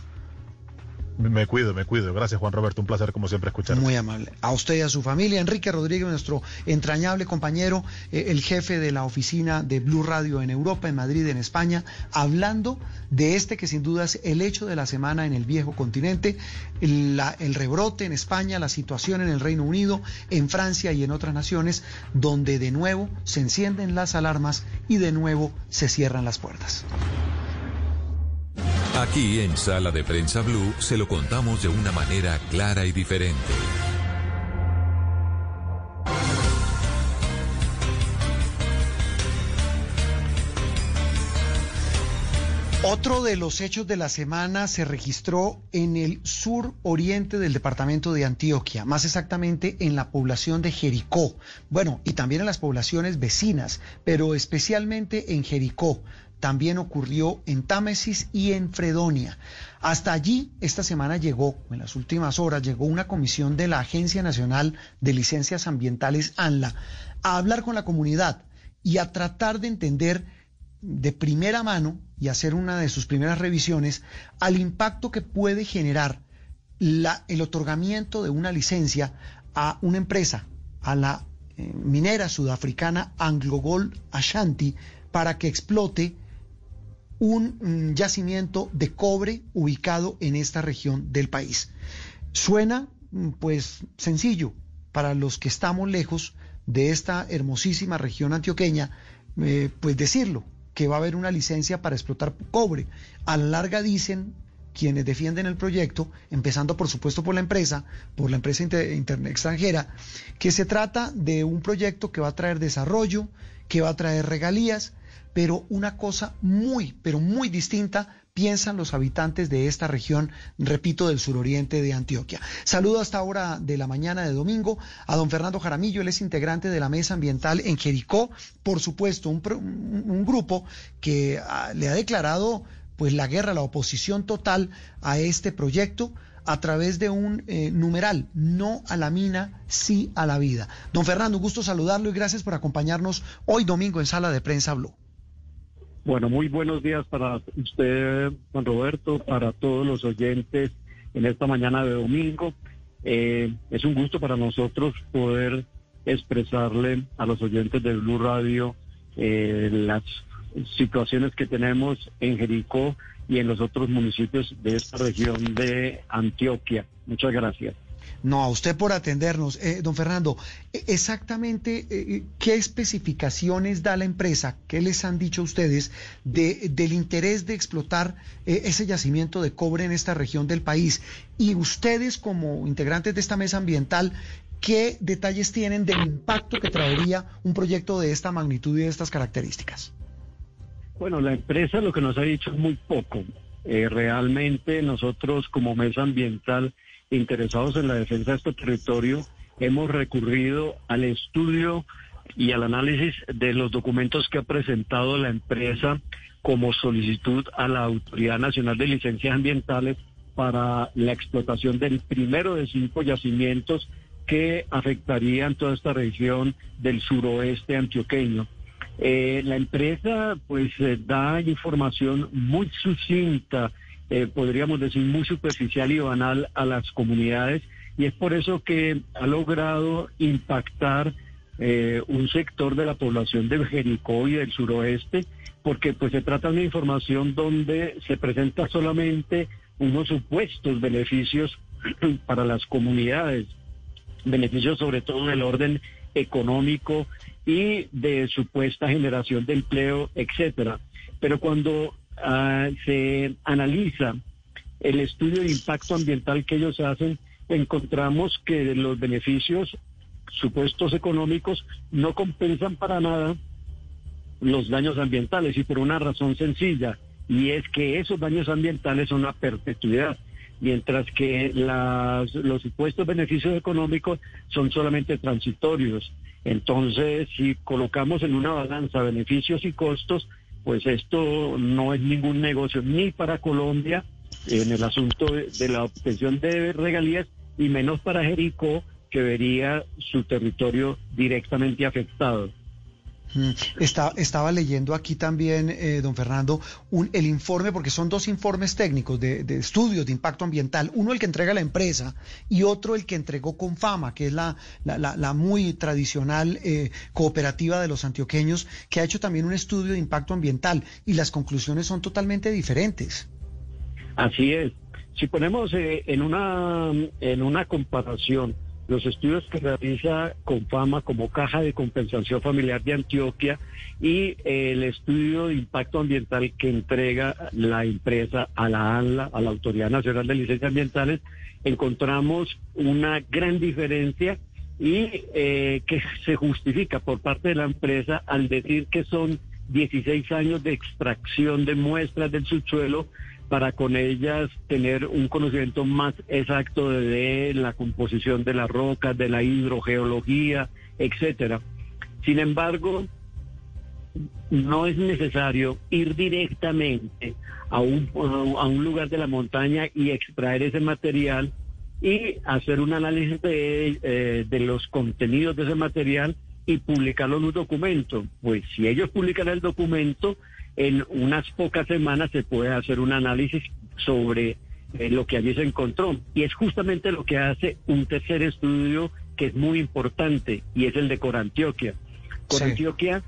Me cuido, me cuido. Gracias, Juan Roberto. Un placer, como siempre, escuchar. Muy amable. A usted y a su familia. Enrique Rodríguez, nuestro entrañable compañero, eh, el jefe de la oficina de Blue Radio en Europa, en Madrid, en España, hablando de este que sin duda es el hecho de la semana en el viejo continente, el rebrote en España, la situación en el Reino Unido, en Francia y en otras naciones, donde de nuevo se encienden las alarmas y de nuevo se cierran las puertas. Aquí en Sala de Prensa Blue se lo contamos de una manera clara y diferente. Otro de los hechos de la semana se registró en el sur oriente del departamento de Antioquia, más exactamente en la población de Jericó. Bueno, y también en las poblaciones vecinas, pero especialmente en Jericó. También ocurrió en Támesis y en Fredonia. Hasta allí, esta semana llegó, en las últimas horas, llegó una comisión de la Agencia Nacional de Licencias Ambientales, ANLA, a hablar con la comunidad y a tratar de entender de primera mano y hacer una de sus primeras revisiones al impacto que puede generar el otorgamiento de una licencia a una empresa, a la eh, minera sudafricana AngloGold Ashanti, para que explote un mm, yacimiento de cobre ubicado en esta región del país. Suena mm, pues sencillo para los que estamos lejos de esta hermosísima región antioqueña, eh, pues decirlo, que va a haber una licencia para explotar cobre. A la larga dicen quienes defienden el proyecto, empezando por supuesto por la empresa, por la empresa extranjera, que se trata de un proyecto que va a traer desarrollo, que va a traer regalías, pero una cosa muy, pero muy distinta piensan los habitantes de esta región, repito, del suroriente de Antioquia. Saludo hasta ahora de la mañana de domingo a don Fernando Jaramillo, él es integrante de la Mesa Ambiental en Jericó, por supuesto, un, grupo que ah, le ha declarado pues la guerra, la oposición total a este proyecto a través de un eh, numeral, no a la mina, sí a la vida. Don Fernando, un gusto saludarlo y gracias por acompañarnos hoy domingo en Sala de Prensa Blue. Bueno, muy buenos días para usted, Juan Roberto, para todos los oyentes en esta mañana de domingo. Eh, es un gusto para nosotros poder expresarle a los oyentes de Blue Radio eh, las situaciones que tenemos en Jericó y en los otros municipios de esta región de Antioquia. Muchas gracias. No, a usted por atendernos. Eh, don Fernando, e, exactamente eh, qué especificaciones da la empresa, qué les han dicho ustedes de, del interés de explotar eh, ese yacimiento de cobre en esta región del país. Y ustedes como integrantes de esta mesa ambiental, ¿qué detalles tienen del impacto que traería un proyecto de esta magnitud y de estas características? Bueno, la empresa lo que nos ha dicho es muy poco. realmente nosotros como mesa ambiental interesados en la defensa de este territorio, hemos recurrido al estudio y al análisis de los documentos que ha presentado la empresa como solicitud a la Autoridad Nacional de Licencias Ambientales para la explotación del primero de cinco yacimientos que afectarían toda esta región del suroeste antioqueño. Eh, la empresa pues eh, da información muy sucinta eh, podríamos decir, muy superficial y banal a las comunidades y es por eso que ha logrado impactar eh, un sector de la población de Jericó y del suroeste, porque pues se trata de una información donde se presenta solamente unos supuestos beneficios para las comunidades, beneficios sobre todo del orden económico y de supuesta generación de empleo, etcétera. Pero cuando Ah, se analiza el estudio de impacto ambiental que ellos hacen, encontramos que los beneficios supuestos económicos no compensan para nada los daños ambientales y por una razón sencilla, y es que esos daños ambientales son a perpetuidad, mientras que los supuestos beneficios económicos son solamente transitorios. Entonces, si colocamos en una balanza beneficios y costos, pues esto no es ningún negocio ni para Colombia en el asunto de, la obtención de regalías y menos para Jericó que vería su territorio directamente afectado. Mm, estaba leyendo aquí también, eh, don Fernando, el informe, porque son dos informes técnicos de, estudios de impacto ambiental. Uno el que entrega la empresa y otro el que entregó con fama, que es la, la, muy tradicional eh, cooperativa de los antioqueños, que ha hecho también un estudio de impacto ambiental y las conclusiones son totalmente diferentes. Así es. Si ponemos eh, en, una, en una comparación, los estudios que realiza Confama como Caja de Compensación Familiar de Antioquia y el estudio de impacto ambiental que entrega la empresa a la ANLA, a la Autoridad Nacional de Licencias Ambientales, encontramos una gran diferencia y eh, que se justifica por parte de la empresa al decir que son 16 años de extracción de muestras del subsuelo para con ellas tener un conocimiento más exacto de la composición de las rocas, de la hidrogeología, etcétera. Sin embargo, no es necesario ir directamente a un, a un lugar de la montaña y extraer ese material y hacer un análisis de, eh, de los contenidos de ese material y publicarlo en un documento. Pues si ellos publican el documento, en unas pocas semanas se puede hacer un análisis sobre eh, lo que allí se encontró. Y es justamente lo que hace un tercer estudio que es muy importante y es el de Corantioquia. Corantioquia,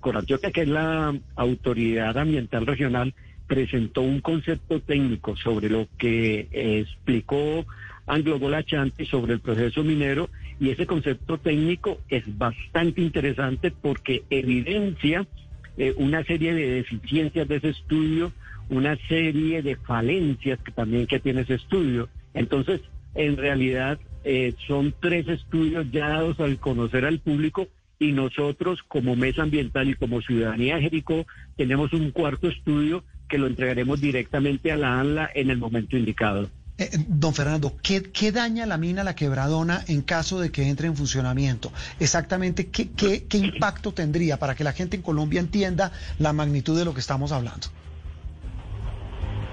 Corantioquia que es la autoridad ambiental regional, presentó un concepto técnico sobre lo que explicó Anglo Golachanti sobre el proceso minero y ese concepto técnico es bastante interesante porque evidencia eh, una serie de deficiencias de ese estudio, una serie de falencias que también que tiene ese estudio. Entonces, en realidad eh, son tres estudios ya dados al conocer al público y nosotros como Mesa Ambiental y como Ciudadanía de Jericó tenemos un cuarto estudio que lo entregaremos directamente a la ANLA en el momento indicado. Eh, don Fernando, ¿qué, ¿qué, daña la mina La Quebradona en caso de que entre en funcionamiento? Exactamente, ¿qué, qué, qué impacto tendría para que la gente en Colombia entienda la magnitud de lo que estamos hablando?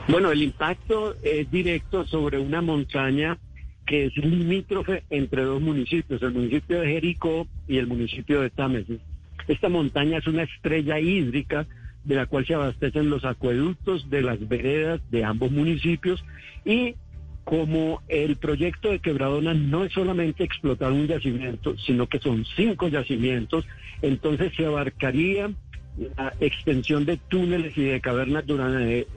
Bueno, el impacto es directo sobre una montaña que es limítrofe entre dos municipios, el municipio de Jericó y el municipio de Támesis. Esta montaña es una estrella hídrica de la cual se abastecen los acueductos de las veredas de ambos municipios y como el proyecto de Quebradona no es solamente explotar un yacimiento, sino que son cinco yacimientos, entonces se abarcaría la extensión de túneles y de cavernas durante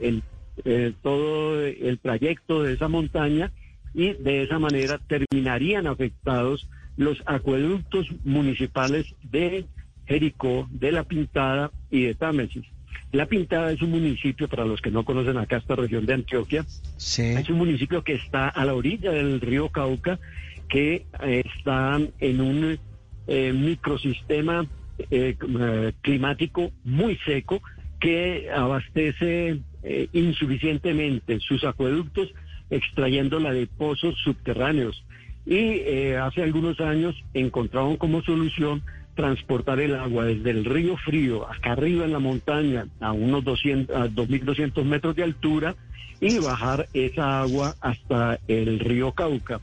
eh, todo el trayecto de esa montaña y de esa manera terminarían afectados los acueductos municipales de Jericó, de La Pintada y de Támesis. La Pintada es un municipio, para los que no conocen acá esta región de Antioquia, es un municipio que está a la orilla del río Cauca, que eh, está en un eh, microsistema eh, climático muy seco que abastece insuficientemente sus acueductos extrayéndola de pozos subterráneos. Y hace algunos años encontraron como solución transportar el agua desde el río frío acá arriba en la montaña a unos 200, a 2.200 metros de altura y bajar esa agua hasta el río Cauca.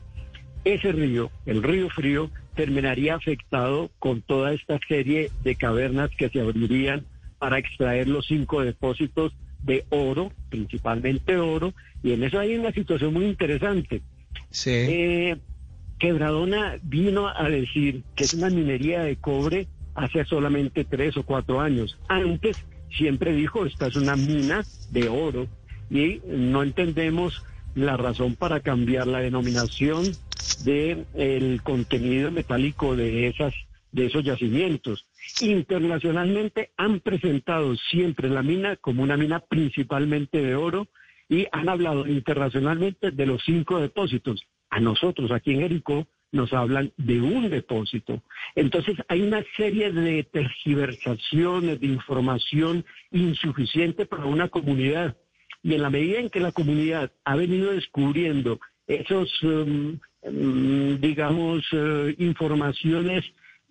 Ese río, el río frío, terminaría afectado con toda esta serie de cavernas que se abrirían para extraer los cinco depósitos de oro, principalmente oro, y en eso hay una situación muy interesante. Sí. Eh, Quebradona vino a decir que es una minería de cobre hace solamente tres o cuatro años. Antes siempre dijo, esta es una mina de oro y no entendemos la razón para cambiar la denominación del el contenido metálico de esas de esos yacimientos. Internacionalmente han presentado siempre la mina como una mina principalmente de oro y han hablado internacionalmente de los cinco depósitos a nosotros aquí en Jericó nos hablan de un depósito. Entonces hay una serie de tergiversaciones, de información insuficiente para una comunidad. Y en la medida en que la comunidad ha venido descubriendo esos, um, um, digamos, uh, informaciones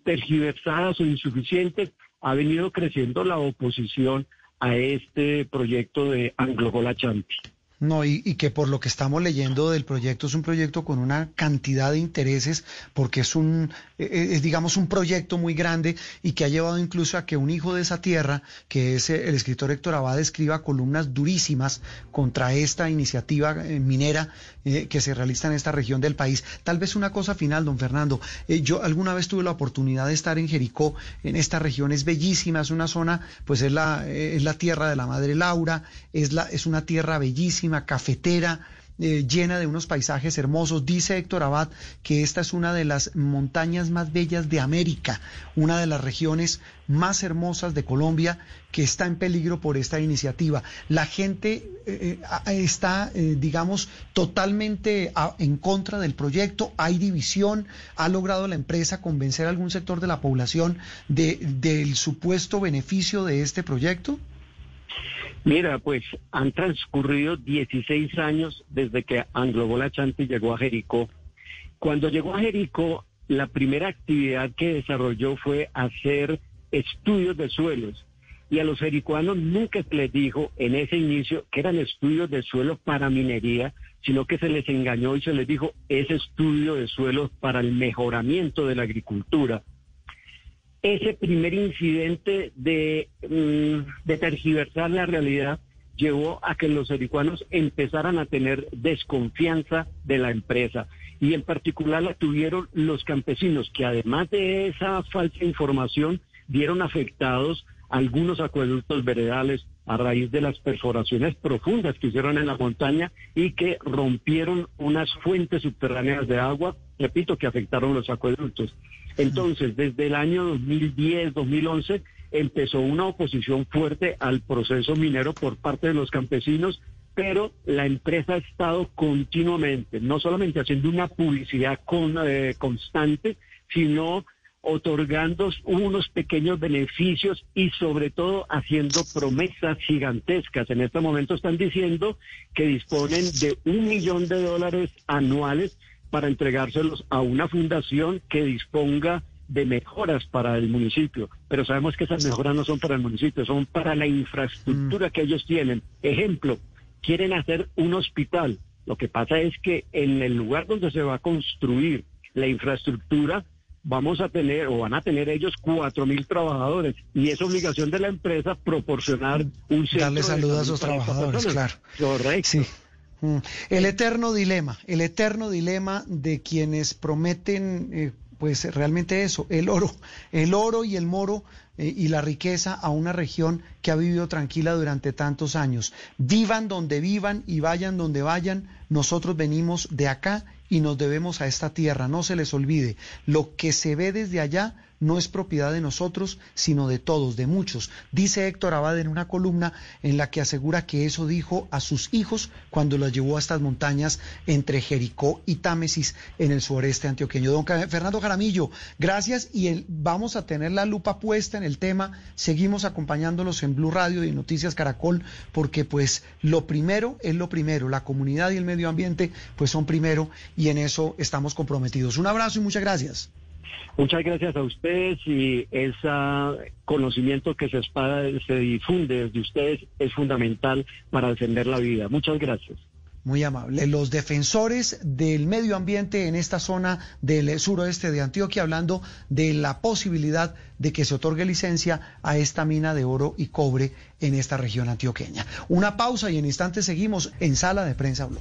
tergiversadas o insuficientes, ha venido creciendo la oposición a este proyecto de Anglo Chanti. No, y, que por lo que estamos leyendo del proyecto es un proyecto con una cantidad de intereses, porque es un, e, e, es, digamos, un proyecto muy grande y que ha llevado incluso a que un hijo de esa tierra, que es el escritor Héctor Abad, escriba columnas durísimas contra esta iniciativa eh, minera eh, que se realiza en esta región del país. Tal vez una cosa final, don Fernando. Eh, yo alguna vez tuve la oportunidad de estar en Jericó, en esta región es bellísima, es una zona, pues es la, es la tierra de la madre Laura, es, la, es una tierra bellísima cafetera, eh, llena de unos paisajes hermosos. Dice Héctor Abad que esta es una de las montañas más bellas de América, una de las regiones más hermosas de Colombia que está en peligro por esta iniciativa. La gente eh, eh, está, digamos, totalmente en contra del proyecto, hay división, ha logrado la empresa convencer a algún sector de la población de, del supuesto beneficio de este proyecto. Mira, pues han transcurrido 16 años desde que Anglo Chanti llegó a Jericó. Cuando llegó a Jericó, la primera actividad que desarrolló fue hacer estudios de suelos. Y a los jericuanos nunca se les dijo en ese inicio que eran estudios de suelo para minería, sino que se les engañó y se les dijo es estudio de suelos para el mejoramiento de la agricultura ese primer incidente de, mm, de tergiversar la realidad llevó a que los ericuanos empezaran a tener desconfianza de la empresa y en particular la tuvieron los campesinos que además de esa falsa información vieron afectados algunos acueductos veredales a raíz de las perforaciones profundas que hicieron en la montaña y que rompieron unas fuentes subterráneas de agua, repito, que afectaron los acueductos. Entonces, desde el año 2010, 2011, empezó una oposición fuerte al proceso minero por parte de los campesinos, pero la empresa ha estado continuamente, no solamente haciendo una publicidad con, eh, constante, sino otorgando unos pequeños beneficios y sobre todo haciendo promesas gigantescas. En este momento están diciendo que disponen de un millón de dólares anuales para entregárselos a una fundación que disponga de mejoras para el municipio, pero sabemos que esas mejoras no son para el municipio, son para la infraestructura que ellos tienen. Ejemplo, quieren hacer un hospital. Lo que pasa es que en el lugar donde se va a construir la infraestructura, vamos a tener o van a tener ellos cuatro mil trabajadores y es obligación de la empresa proporcionar un centro Darle salud a esos trabajadores, claro. Correcto. Mm. El eterno dilema, el eterno dilema de quienes prometen, eh, pues realmente eso, el oro, el oro y el moro eh, y la riqueza a una región que ha vivido tranquila durante tantos años. Vivan donde vivan y vayan donde vayan, nosotros venimos de acá y nos debemos a esta tierra. No se les olvide, lo que se ve desde allá no es propiedad de nosotros, sino de todos, de muchos. Dice Héctor Abad en una columna en la que asegura que eso dijo a sus hijos cuando los llevó a estas montañas entre Jericó y Támesis en el sureste antioqueño. Don Fernando Jaramillo, gracias y vamos a tener la lupa puesta en el tema. Seguimos acompañándolos en Blue Radio y en Noticias Caracol porque pues lo primero es lo primero. La comunidad y el medio ambiente pues son primero y en eso estamos comprometidos. Un abrazo y muchas gracias. Muchas gracias a ustedes y ese conocimiento que se, espada- se difunde desde ustedes es fundamental para defender la vida. Muchas gracias. Muy amable. Los defensores del medio ambiente en esta zona del suroeste de Antioquia, hablando de la posibilidad de que se otorgue licencia a esta mina de oro y cobre en esta región antioqueña. Una pausa y en instantes seguimos en Sala de Prensa Blue.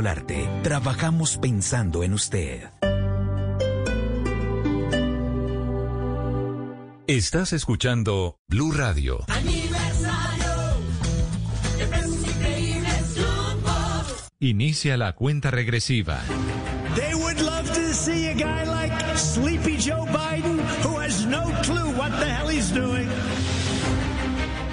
Solarte, trabajamos pensando en usted. Estás escuchando Blue Radio. Aniversario de precios increíbles Jumbo. Inicia la cuenta regresiva. They would love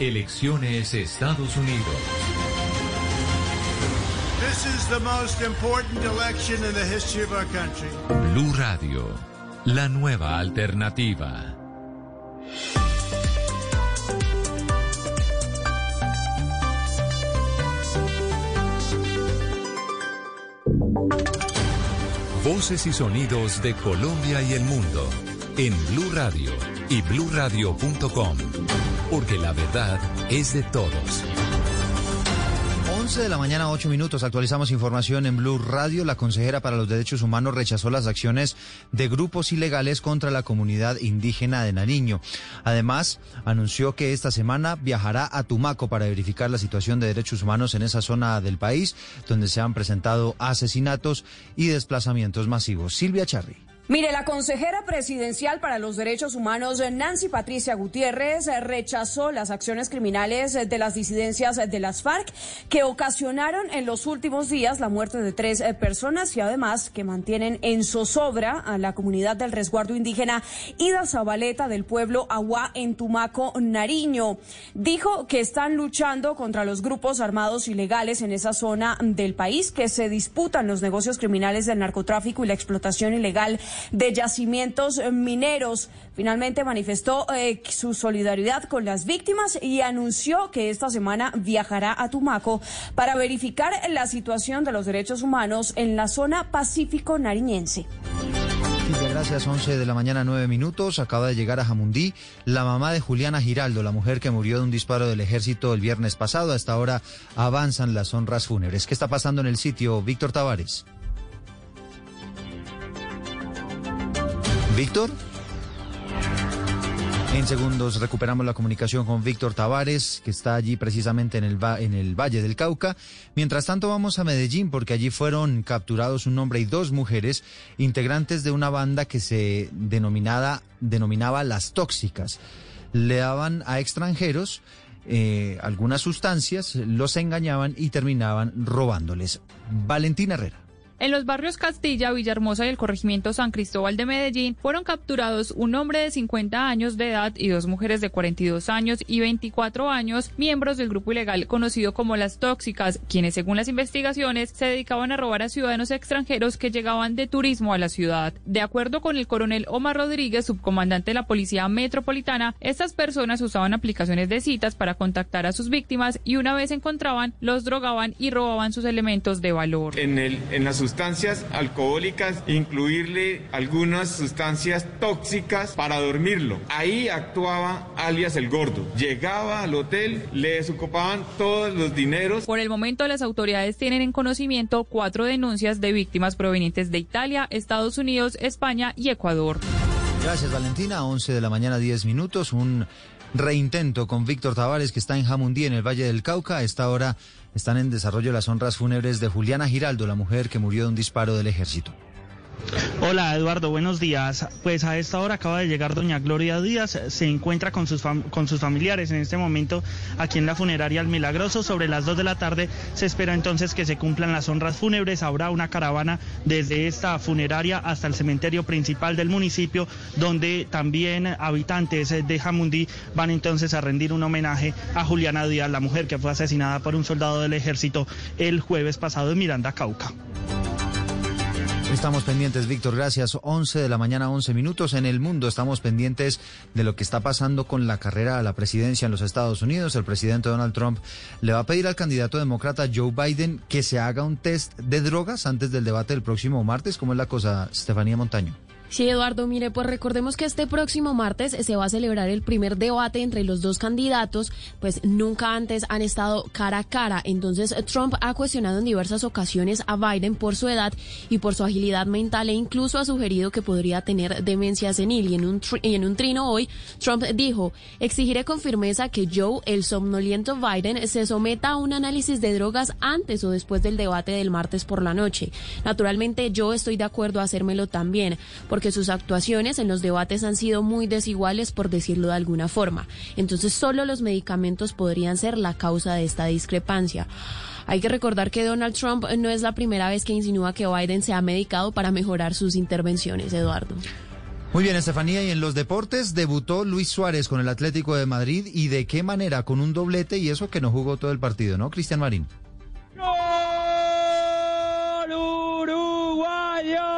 Elecciones Estados Unidos. This is the most important election in the history of our country. Blue Radio, la nueva alternativa. Voces y sonidos de Colombia y el mundo en Blue Radio y bluradio.com, porque la verdad es de todos. 11 de la mañana, 8 minutos. Actualizamos información en Blue Radio. La consejera para los derechos humanos rechazó las acciones de grupos ilegales contra la comunidad indígena de Nariño. Además, anunció que esta semana viajará a Tumaco para verificar la situación de derechos humanos en esa zona del país, donde se han presentado asesinatos y desplazamientos masivos. Silvia Charri. Mire, la consejera presidencial para los derechos humanos, Nancy Patricia Gutiérrez, rechazó las acciones criminales de las disidencias de las FARC que ocasionaron en los últimos días la muerte de tres personas y además que mantienen en zozobra a la comunidad del resguardo indígena Ida Zabaleta del pueblo Agua en Tumaco, Nariño. Dijo que están luchando contra los grupos armados ilegales en esa zona del país que se disputan los negocios criminales del narcotráfico y la explotación ilegal de yacimientos mineros. Finalmente manifestó eh, su solidaridad con las víctimas y anunció que esta semana viajará a Tumaco para verificar la situación de los derechos humanos en la zona pacífico nariñense. Gracias, 11 de la mañana, 9 minutos. Acaba de llegar a Jamundí la mamá de Juliana Giraldo, la mujer que murió de un disparo del ejército el viernes pasado. Hasta ahora avanzan las honras fúnebres. ¿Qué está pasando en el sitio, Víctor Tavares? Víctor. En segundos recuperamos la comunicación con Víctor Tavares, que está allí precisamente en el, Valle del Cauca. Mientras tanto vamos a Medellín porque allí fueron capturados un hombre y dos mujeres integrantes de una banda que se denominada, denominaba Las Tóxicas. Le daban a extranjeros eh, algunas sustancias, los engañaban y terminaban robándoles. Valentina Herrera. En los barrios Castilla, Villahermosa y el corregimiento San Cristóbal de Medellín fueron capturados un hombre de 50 años de edad y dos mujeres de 42 años y 24 años, miembros del grupo ilegal conocido como las tóxicas, quienes según las investigaciones se dedicaban a robar a ciudadanos extranjeros que llegaban de turismo a la ciudad. De acuerdo con el coronel Omar Rodríguez, subcomandante de la Policía Metropolitana, estas personas usaban aplicaciones de citas para contactar a sus víctimas y una vez encontraban, los drogaban y robaban sus elementos de valor. En, el, sustancias alcohólicas, incluirle algunas sustancias tóxicas para dormirlo. Ahí actuaba alias el gordo. Llegaba al hotel, le desocupaban todos los dineros. Por el momento las autoridades tienen en conocimiento cuatro denuncias de víctimas provenientes de Italia, Estados Unidos, España y Ecuador. Gracias Valentina, 11 de la mañana 10 minutos, un reintento con Víctor Tavares que está en Jamundí en el Valle del Cauca. A esta hora están en desarrollo las honras fúnebres de Juliana Giraldo, la mujer que murió de un disparo del ejército. Hola Eduardo, buenos días. Pues a esta hora acaba de llegar doña Gloria Díaz, se encuentra con sus, con sus familiares en este momento aquí en la funeraria El Milagroso. Sobre las 2 de la tarde se espera entonces que se cumplan las honras fúnebres. Habrá una caravana desde esta funeraria hasta el cementerio principal del municipio, donde también habitantes de Jamundí van entonces a rendir un homenaje a Juliana Díaz, la mujer que fue asesinada por un soldado del ejército el jueves pasado en Miranda, Cauca. Estamos pendientes, Víctor, gracias. 11 de la mañana, 11 minutos. En el mundo estamos pendientes de lo que está pasando con la carrera a la presidencia en los Estados Unidos. El presidente Donald Trump le va a pedir al candidato demócrata Joe Biden que se haga un test de drogas antes del debate del próximo martes. ¿Cómo es la cosa, Estefanía Montaño? Sí, Eduardo, mire, pues recordemos que este próximo martes se va a celebrar el primer debate entre los dos candidatos, pues nunca antes han estado cara a cara. Entonces, Trump ha cuestionado en diversas ocasiones a Biden por su edad y por su agilidad mental e incluso ha sugerido que podría tener demencia senil. Y en un, en un trino hoy, Trump dijo, exigiré con firmeza que Joe, el somnoliento Biden, se someta a un análisis de drogas antes o después del debate del martes por la noche. Naturalmente, yo estoy de acuerdo a hacérmelo también porque sus actuaciones en los debates han sido muy desiguales, por decirlo de alguna forma. Entonces, solo los medicamentos podrían ser la causa de esta discrepancia. Hay que recordar que Donald Trump no es la primera vez que insinúa que Biden se ha medicado para mejorar sus intervenciones, Eduardo. Muy bien, Estefanía. Y en los deportes debutó Luis Suárez con el Atlético de Madrid. ¿Y de qué manera? Con un doblete y eso que no jugó todo el partido, ¿no, Cristian Marín? ¡Gol uruguayo!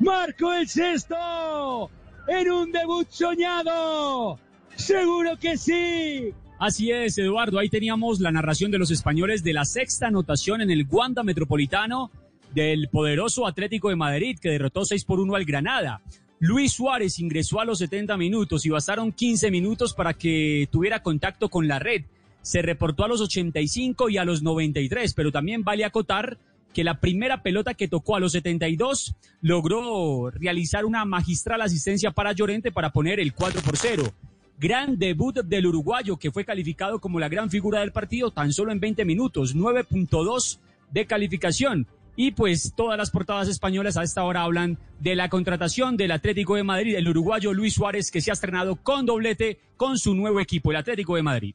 Marco el sexto en un debut soñado. Seguro que sí. Así es, Eduardo. Ahí teníamos la narración de los españoles de la sexta anotación en el Wanda Metropolitano del poderoso Atlético de Madrid que derrotó 6 por 1 al Granada. Luis Suárez ingresó a los 70 minutos y bastaron 15 minutos para que tuviera contacto con la red. Se reportó a los 85 y a los 93, pero también vale acotar que la primera pelota que tocó a los 72 logró realizar una magistral asistencia para Llorente para poner el 4 por 0. Gran debut del uruguayo que fue calificado como la gran figura del partido tan solo en 20 minutos, 9.2 de calificación. Y pues todas las portadas españolas a esta hora hablan de la contratación del Atlético de Madrid, el uruguayo Luis Suárez, que se ha estrenado con doblete con su nuevo equipo, el Atlético de Madrid.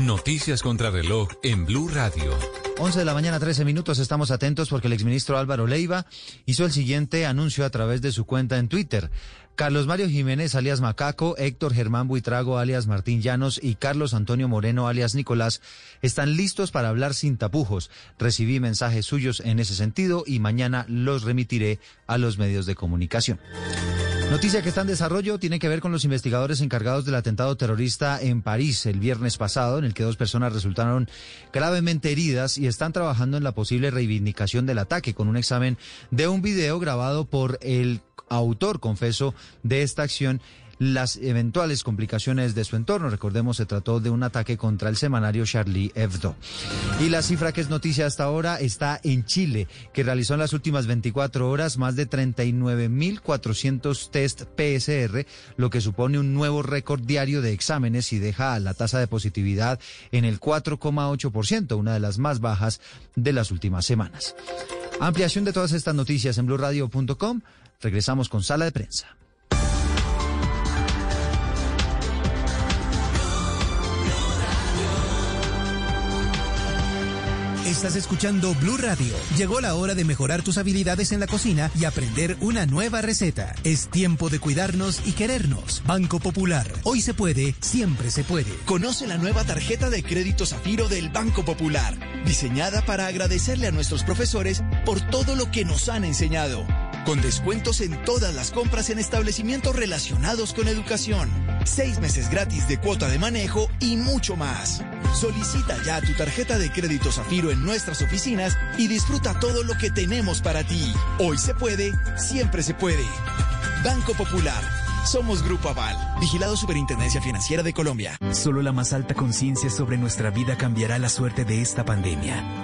Noticias contra reloj en Blue Radio. 11 de la mañana, 13 minutos. Estamos atentos porque el exministro Álvaro Leiva hizo el siguiente anuncio a través de su cuenta en Twitter. Carlos Mario Jiménez, alias Macaco, Héctor Germán Buitrago, alias Martín Llanos y Carlos Antonio Moreno, alias Nicolás, están listos para hablar sin tapujos. Recibí mensajes suyos en ese sentido y mañana los remitiré a los medios de comunicación. Noticia que está en desarrollo tiene que ver con los investigadores encargados del atentado terrorista en París el viernes pasado, en el que dos personas resultaron gravemente heridas y están trabajando en la posible reivindicación del ataque con un examen de un video grabado por el autor, confeso, de esta acción las eventuales complicaciones de su entorno. Recordemos, se trató de un ataque contra el semanario Charlie Hebdo. Y la cifra que es noticia hasta ahora está en Chile, que realizó en las últimas 24 horas más de 39.400 test PSR, lo que supone un nuevo récord diario de exámenes y deja la tasa de positividad en el 4,8%, una de las más bajas de las últimas semanas. Ampliación de todas estas noticias en blurradio.com. Regresamos con sala de prensa. Estás escuchando Blue Radio. Llegó la hora de mejorar tus habilidades en la cocina y aprender una nueva receta. Es tiempo de cuidarnos y querernos. Banco Popular. Hoy se puede, siempre se puede. Conoce la nueva tarjeta de crédito Zafiro del Banco Popular, diseñada para agradecerle a nuestros profesores por todo lo que nos han enseñado. Con descuentos en todas las compras en establecimientos relacionados con educación. Seis meses gratis de cuota de manejo y mucho más. Solicita ya tu tarjeta de crédito Zafiro en nuestras oficinas y disfruta todo lo que tenemos para ti. Hoy se puede, siempre se puede. Banco Popular. Somos Grupo Aval, vigilado Superintendencia Financiera de Colombia. Solo la más alta conciencia sobre nuestra vida cambiará la suerte de esta pandemia.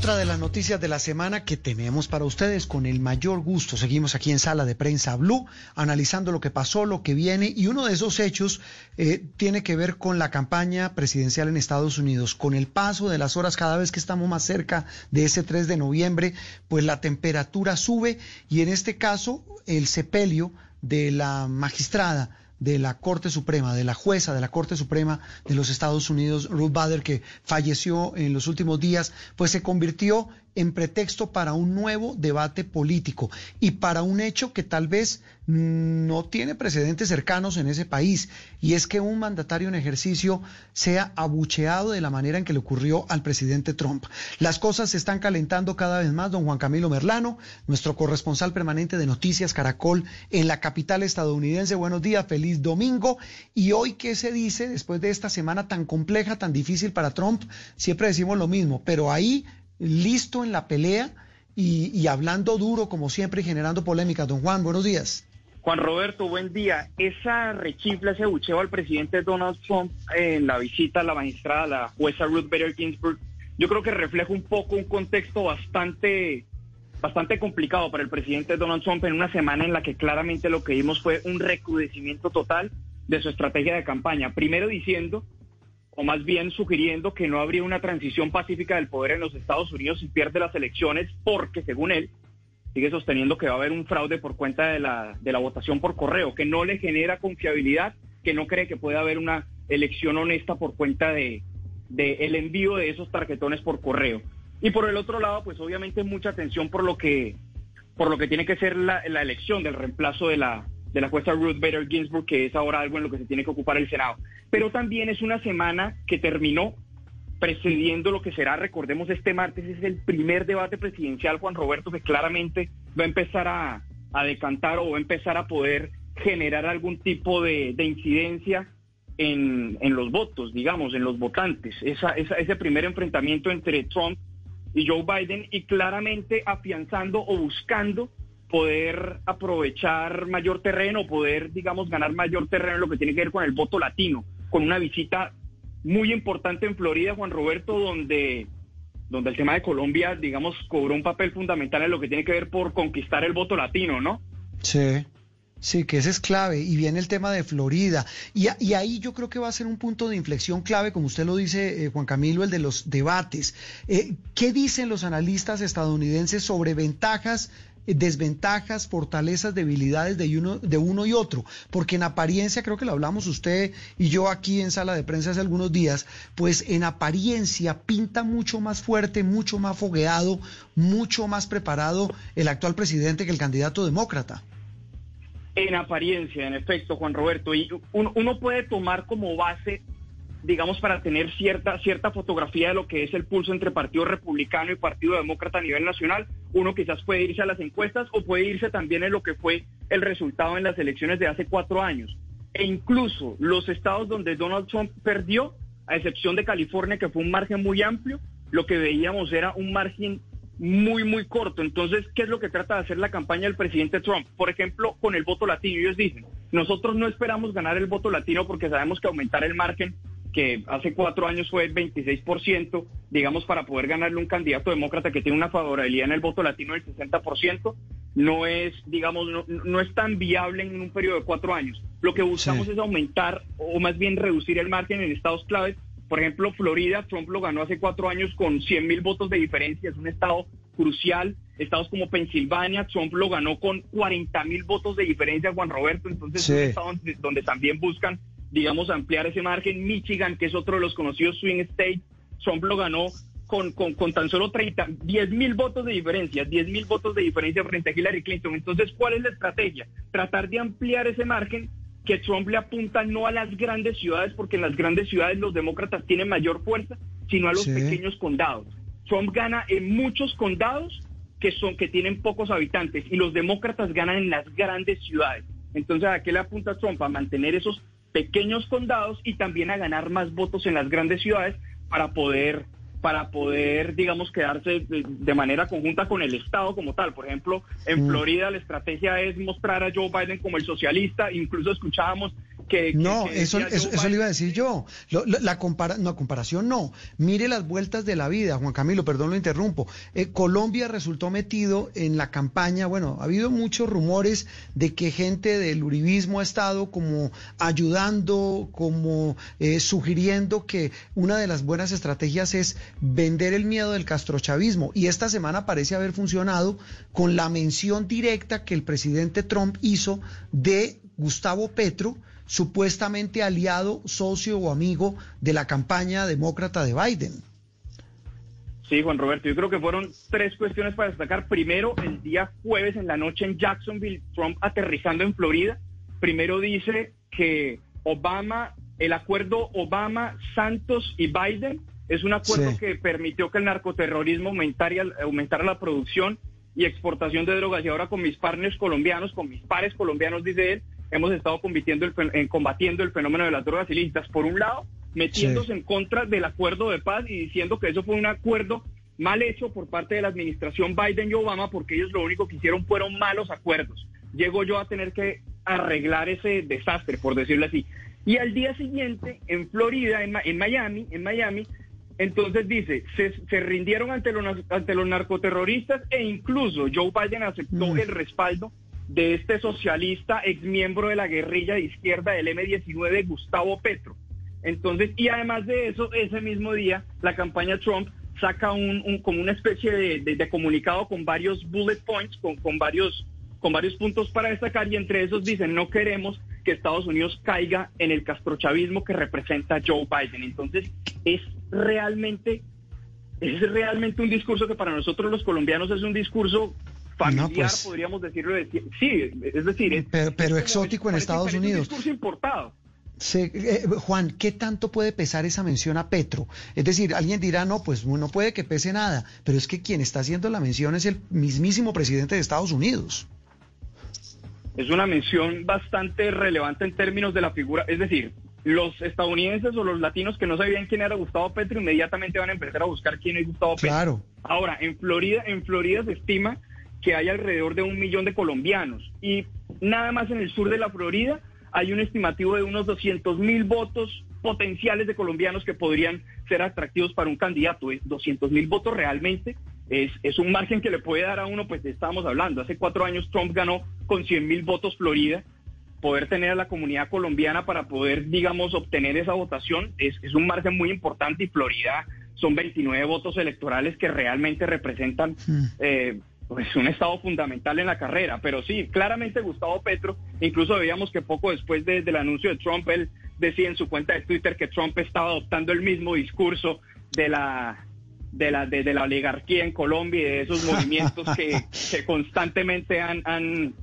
Otra de las noticias de la semana que tenemos para ustedes con el mayor gusto. Seguimos aquí en Sala de Prensa Blue, analizando lo que pasó, lo que viene, y uno de esos hechos eh, tiene que ver con la campaña presidencial en Estados Unidos. Con el paso de las horas, cada vez que estamos más cerca de ese 3 de noviembre, pues la temperatura sube y en este caso el sepelio de la magistrada de la Corte Suprema, de la jueza de la Corte Suprema de los Estados Unidos, Ruth Bader, que falleció en los últimos días, pues se convirtió en pretexto para un nuevo debate político y para un hecho que tal vez no tiene precedentes cercanos en ese país, y es que un mandatario en ejercicio sea abucheado de la manera en que le ocurrió al presidente Trump. Las cosas se están calentando cada vez más, don Juan Camilo Merlano, nuestro corresponsal permanente de Noticias Caracol en la capital estadounidense. Buenos días, feliz domingo. Y hoy, ¿qué se dice después de esta semana tan compleja, tan difícil para Trump? Siempre decimos lo mismo, pero ahí listo en la pelea y, y hablando duro como siempre y generando polémica. Don Juan, buenos días. Juan Roberto, buen día. Esa rechifla, ese bucheo al presidente Donald Trump en la visita a la magistrada, la jueza Ruth Bader Ginsburg, yo creo que refleja un poco un contexto bastante, bastante complicado para el presidente Donald Trump en una semana en la que claramente lo que vimos fue un recrudecimiento total de su estrategia de campaña. Primero diciendo, o más bien sugiriendo que no habría una transición pacífica del poder en los Estados Unidos si pierde las elecciones, porque según él, sigue sosteniendo que va a haber un fraude por cuenta de la, de la votación por correo, que no le genera confiabilidad, que no cree que pueda haber una elección honesta por cuenta de, de el envío de esos tarjetones por correo. Y por el otro lado, pues obviamente mucha atención por lo que por lo que tiene que ser la, la elección del reemplazo de la de la jueza Ruth Bader Ginsburg, que es ahora algo en lo que se tiene que ocupar el Senado. Pero también es una semana que terminó precediendo lo que será, recordemos, este martes es el primer debate presidencial, Juan Roberto, que claramente va a empezar a, decantar o va a empezar a poder generar algún tipo de, incidencia en, los votos, digamos, en los votantes. Esa, ese primer enfrentamiento entre Trump y Joe Biden y claramente afianzando o buscando poder aprovechar mayor terreno, poder, digamos, ganar mayor terreno en lo que tiene que ver con el voto latino, con una visita muy importante en Florida, Juan Roberto, donde, donde el tema de Colombia, digamos, cobró un papel fundamental en lo que tiene que ver por conquistar el voto latino, ¿no? Sí. Sí, que ese es clave. Y viene el tema de Florida. Y, ahí yo creo que va a ser un punto de inflexión clave, como usted lo dice, eh, Juan Camilo, el de los debates. Eh, ¿Qué dicen los analistas estadounidenses sobre ventajas desventajas, fortalezas, debilidades de uno, de uno y otro, porque en apariencia, creo que lo hablamos usted y yo aquí en sala de prensa hace algunos días, pues en apariencia pinta mucho más fuerte, mucho más fogueado, mucho más preparado el actual presidente que el candidato demócrata. En apariencia, en efecto, Juan Roberto, y uno puede tomar como base digamos, para tener cierta, cierta fotografía de lo que es el pulso entre Partido Republicano y Partido Demócrata a nivel nacional. Uno quizás puede irse a las encuestas o puede irse también en lo que fue el resultado en las elecciones de hace cuatro años. E incluso los estados donde Donald Trump perdió, a excepción de California, que fue un margen muy amplio, lo que veíamos era un margen muy, muy corto. Entonces, ¿qué es lo que trata de hacer la campaña del presidente Trump? Por ejemplo, con el voto latino. Ellos dicen, nosotros no esperamos ganar el voto latino porque sabemos que aumentar el margen que hace cuatro años fue el 26%, digamos, para poder ganarle un candidato demócrata que tiene una favorabilidad en el voto latino del 60%, no es, digamos, no, es tan viable en un periodo de cuatro años. Lo que buscamos es aumentar o más bien reducir el margen en estados claves. Por ejemplo, Florida, Trump lo ganó hace cuatro años con 100 mil votos de diferencia, es un estado crucial. Estados como Pensilvania, Trump lo ganó con 40 mil votos de diferencia, Juan Roberto. Entonces, es un estado donde también buscan digamos, ampliar ese margen. Michigan, que es otro de los conocidos swing states, Trump lo ganó con, con, con, tan solo 30, 10 mil votos de diferencia, 10 mil votos de diferencia frente a Hillary Clinton. Entonces, ¿cuál es la estrategia? Tratar de ampliar ese margen que Trump le apunta no a las grandes ciudades, porque en las grandes ciudades los demócratas tienen mayor fuerza, sino a los pequeños condados. Trump gana en muchos condados que son que tienen pocos habitantes y los demócratas ganan en las grandes ciudades. Entonces, ¿a qué le apunta Trump? A mantener esos pequeños condados y también a ganar más votos en las grandes ciudades para poder para poder, digamos, quedarse de, manera conjunta con el Estado como tal. Por ejemplo, en. Florida la estrategia es mostrar a Joe Biden como el socialista. Incluso escuchábamos no, eso, eso, le iba a decir yo. la, compara, no, comparación no. Mire las vueltas de la vida, Juan Camilo, perdón lo interrumpo. Eh, Colombia resultó metido en la campaña, bueno, ha habido muchos rumores de que gente del uribismo ha estado como ayudando, como eh, sugiriendo que una de las buenas estrategias es vender el miedo del castrochavismo. Y esta semana parece haber funcionado con la mención directa que el presidente Trump hizo de Gustavo Petro, supuestamente aliado, socio o amigo de la campaña demócrata de Biden. Sí, Juan Roberto, yo creo que fueron tres cuestiones para destacar. Primero, el día jueves en la noche en Jacksonville, Trump aterrizando en Florida. Primero dice que Obama, el acuerdo Obama, Santos y Biden es un acuerdo que permitió que el narcoterrorismo aumentara, aumentara la producción y exportación de drogas. Y ahora con mis partners colombianos, con mis pares colombianos, dice él, hemos estado combatiendo el, en combatiendo el fenómeno de las drogas ilícitas. Por un lado, metiéndose en contra del acuerdo de paz y diciendo que eso fue un acuerdo mal hecho por parte de la administración Biden y Obama porque ellos lo único que hicieron fueron malos acuerdos. Llego yo a tener que arreglar ese desastre, por decirlo así. Y al día siguiente, en Florida, en, en Miami, en Miami, entonces dice, se, se rindieron ante los, ante los narcoterroristas e incluso Joe Biden aceptó el respaldo de este socialista ex miembro de la guerrilla de izquierda del M-19, Gustavo Petro. Entonces, y además de eso, ese mismo día, la campaña Trump saca un, como una especie de, comunicado con varios bullet points, con, con varios con varios puntos para destacar y entre esos dicen no queremos que Estados Unidos caiga en el castrochavismo que representa Joe Biden. Entonces es realmente es realmente un discurso que para nosotros los colombianos es un discurso familiar, No, pues. podríamos decirlo. de- Sí, es decir, es, Pero, pero es como- exótico en Estados Unidos. Un discurso importado. Se- eh, Juan, ¿qué tanto puede pesar esa mención a Petro? Es decir, alguien dirá, no, pues no puede que pese nada, pero es que quien está haciendo la mención es el mismísimo presidente de Estados Unidos. es una mención bastante relevante en términos de la figura, es decir, los estadounidenses o los latinos que no sabían quién era Gustavo Petro inmediatamente van a empezar a buscar quién es Gustavo Petro. Claro. Ahora, en Florida, en Florida se estima que hay alrededor de un millón de colombianos. Y nada más en el sur de la Florida hay un estimativo de unos 200 mil votos potenciales de colombianos que podrían ser atractivos para un candidato. 200 mil votos realmente es, es un margen que le puede dar a uno, pues estábamos hablando, hace cuatro años Trump ganó con 100 mil votos Florida, poder tener a la comunidad colombiana para poder, digamos, obtener esa votación es, es un margen muy importante y Florida son 29 votos electorales que realmente representan eh, pues un estado fundamental en la carrera. Pero sí, claramente Gustavo Petro, incluso veíamos que poco después de- del anuncio de Trump, él decía en su cuenta de Twitter que Trump estaba adoptando el mismo discurso de la de la de, de la oligarquía en Colombia y de esos movimientos que, constantemente han, han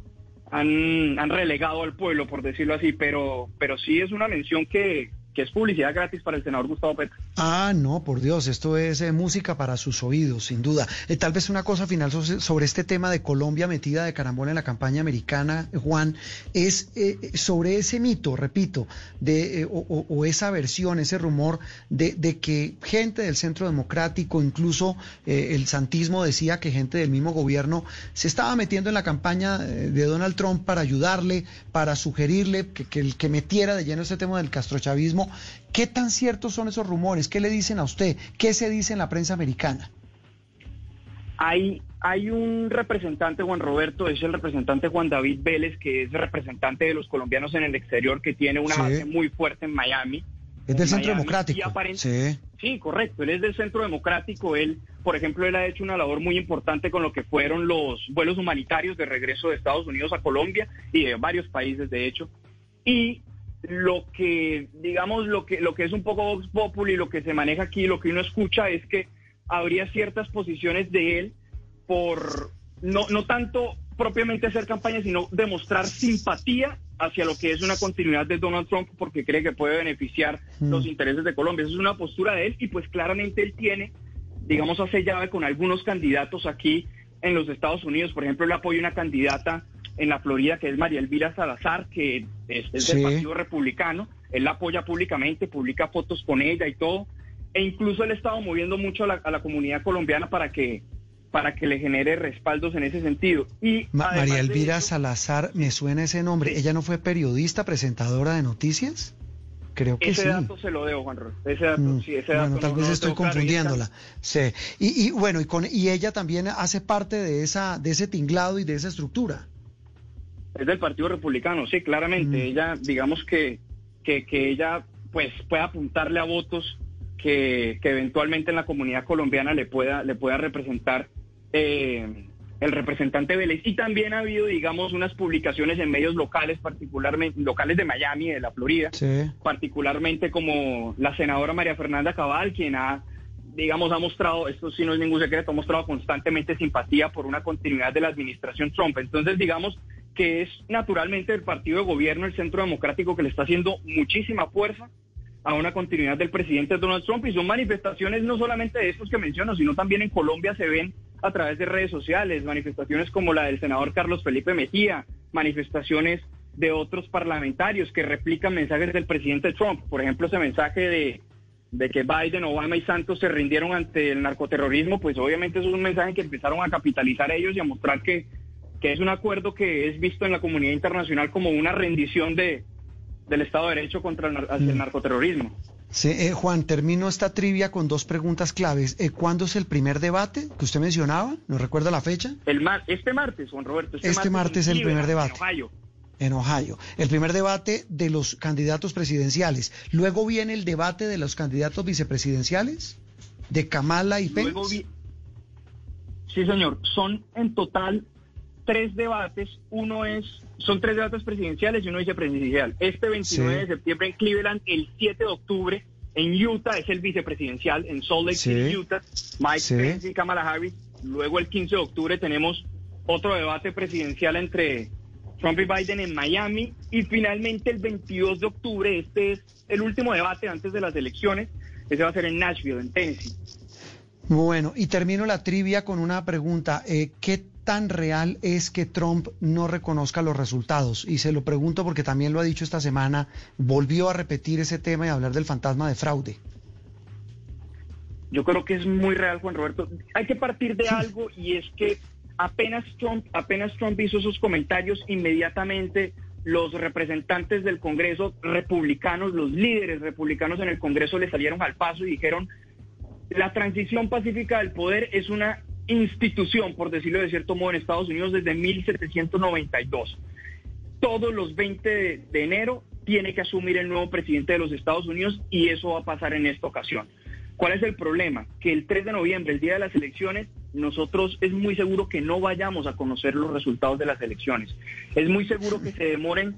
han, han relegado al pueblo, por decirlo así, pero, pero sí es una mención que, que es publicidad gratis para el senador Gustavo Petro. Ah, no, por Dios, esto es eh, música para sus oídos, sin duda. Eh, tal vez una cosa final so- sobre este tema de Colombia metida de carambola en la campaña americana, Juan, es eh, sobre ese mito, repito, de, o, esa versión, ese rumor de, de que gente del centro democrático, incluso el santismo decía que gente del mismo gobierno se estaba metiendo en la campaña de Donald Trump para ayudarle, para sugerirle que, que, el- que metiera de lleno este tema del castrochavismo. ¿Qué tan ciertos son esos rumores? ¿Qué le dicen a usted? ¿Qué se dice en la prensa americana? Hay, hay un representante, Juan Roberto, es el representante Juan David Vélez, que es representante de los colombianos en el exterior, que tiene una Sí. base muy fuerte en Miami. Es del En Centro Democrático. y aparent- Sí. Sí, correcto. Él es del Centro Democrático. Él, por ejemplo, él ha hecho una labor muy importante con lo que fueron los vuelos humanitarios de regreso de Estados Unidos a Colombia y de varios países, de hecho. Y lo que, digamos, lo que, lo que es un poco Vox Populi, lo que se maneja aquí, lo que uno escucha es que habría ciertas posiciones de él por no, no tanto propiamente hacer campaña, sino demostrar simpatía hacia lo que es una continuidad de Donald Trump porque cree que puede beneficiar Mm. los intereses de Colombia. Esa es una postura de él y pues claramente él tiene, digamos, hace llave con algunos candidatos aquí en los Estados Unidos. Por ejemplo, él apoya una candidata en la Florida que es María Elvira Salazar, que es, es del. Partido Republicano. Él la apoya públicamente, publica fotos con ella y todo. E incluso él ha estado moviendo mucho a la, a la comunidad colombiana para que para que le genere respaldos en ese sentido. Y Ma- María Elvira eso- Salazar, me suena ese nombre. ¿Ella no fue periodista, presentadora de noticias? Creo que ese sí. dato se lo debo, Juan Ro- Ese dato, Mm, sí, ese dato bueno, tal no- vez no estoy confundiéndola. Sí. Y, y bueno, y, con, y ella también hace parte de esa de ese tinglado y de esa estructura. Es del Partido Republicano, sí, claramente. Mm. Ella, digamos que, que, que ella pues pueda apuntarle a votos que, que eventualmente en la comunidad colombiana le pueda, le pueda representar eh, el representante Vélez. Y también ha habido, digamos, unas publicaciones en medios locales, particularmente locales de Miami, de la Florida, Sí. particularmente como la senadora María Fernanda Cabal, quien ha, digamos, ha mostrado, esto sí no es ningún secreto, ha mostrado constantemente simpatía por una continuidad de la administración Trump. Entonces, digamos que es naturalmente el partido de gobierno, el Centro Democrático, que le está haciendo muchísima fuerza a una continuidad del presidente Donald Trump. Y son manifestaciones no solamente de estos que menciono, sino también en Colombia se ven a través de redes sociales, manifestaciones como la del senador Carlos Felipe Mejía, manifestaciones de otros parlamentarios que replican mensajes del presidente Trump, por ejemplo ese mensaje de, de que Biden, Obama y Santos se rindieron ante el narcoterrorismo, pues obviamente eso es un mensaje que empezaron a capitalizar ellos y a mostrar que, que es un acuerdo que es visto en la comunidad internacional como una rendición de, del Estado de Derecho contra el, hacia el narcoterrorismo. Sí, eh, Juan, termino esta trivia con dos preguntas claves. Eh, ¿Cuándo es el primer debate que usted mencionaba? ¿No recuerda la fecha? El mar este martes, Juan Roberto. Este, martes, es el primer debate. En Ohio. En Ohio. El primer debate de los candidatos presidenciales. Luego viene el debate de los candidatos vicepresidenciales, de Kamala y Pence. Luego vi- Sí, señor. Son en total tres debates. Uno es, son tres debates presidenciales y uno vicepresidencial. Este 29 Sí. de septiembre en Cleveland, el 7 de octubre en Utah es el vicepresidencial, en Salt Lake Sí. City, Utah, Mike Sí. Pence y Kamala Harris. Luego el 15 de octubre tenemos otro debate presidencial entre Trump y Biden en Miami. Y finalmente el 22 de octubre, este es el último debate antes de las elecciones. Ese va a ser en Nashville, en Tennessee. Bueno, y termino la trivia con una pregunta. Eh, ¿Qué tan real es que Trump no reconozca los resultados? Y se lo pregunto porque también lo ha dicho esta semana, volvió a repetir ese tema y a hablar del fantasma de fraude. Yo creo que es muy real, Juan Roberto. Hay que partir de algo y es que apenas Trump, apenas Trump hizo esos comentarios, inmediatamente los representantes del Congreso republicanos, los líderes republicanos en el Congreso le salieron al paso y dijeron, la transición pacífica del poder es una institución, por decirlo de cierto modo, en Estados Unidos desde 1792. Todos los 20 de, enero tiene que asumir el nuevo presidente de los Estados Unidos y eso va a pasar en esta ocasión. ¿Cuál es el problema? Que el 3 de noviembre, el día de las elecciones, nosotros es muy seguro que no vayamos a conocer los resultados de las elecciones. Es muy seguro que se demoren,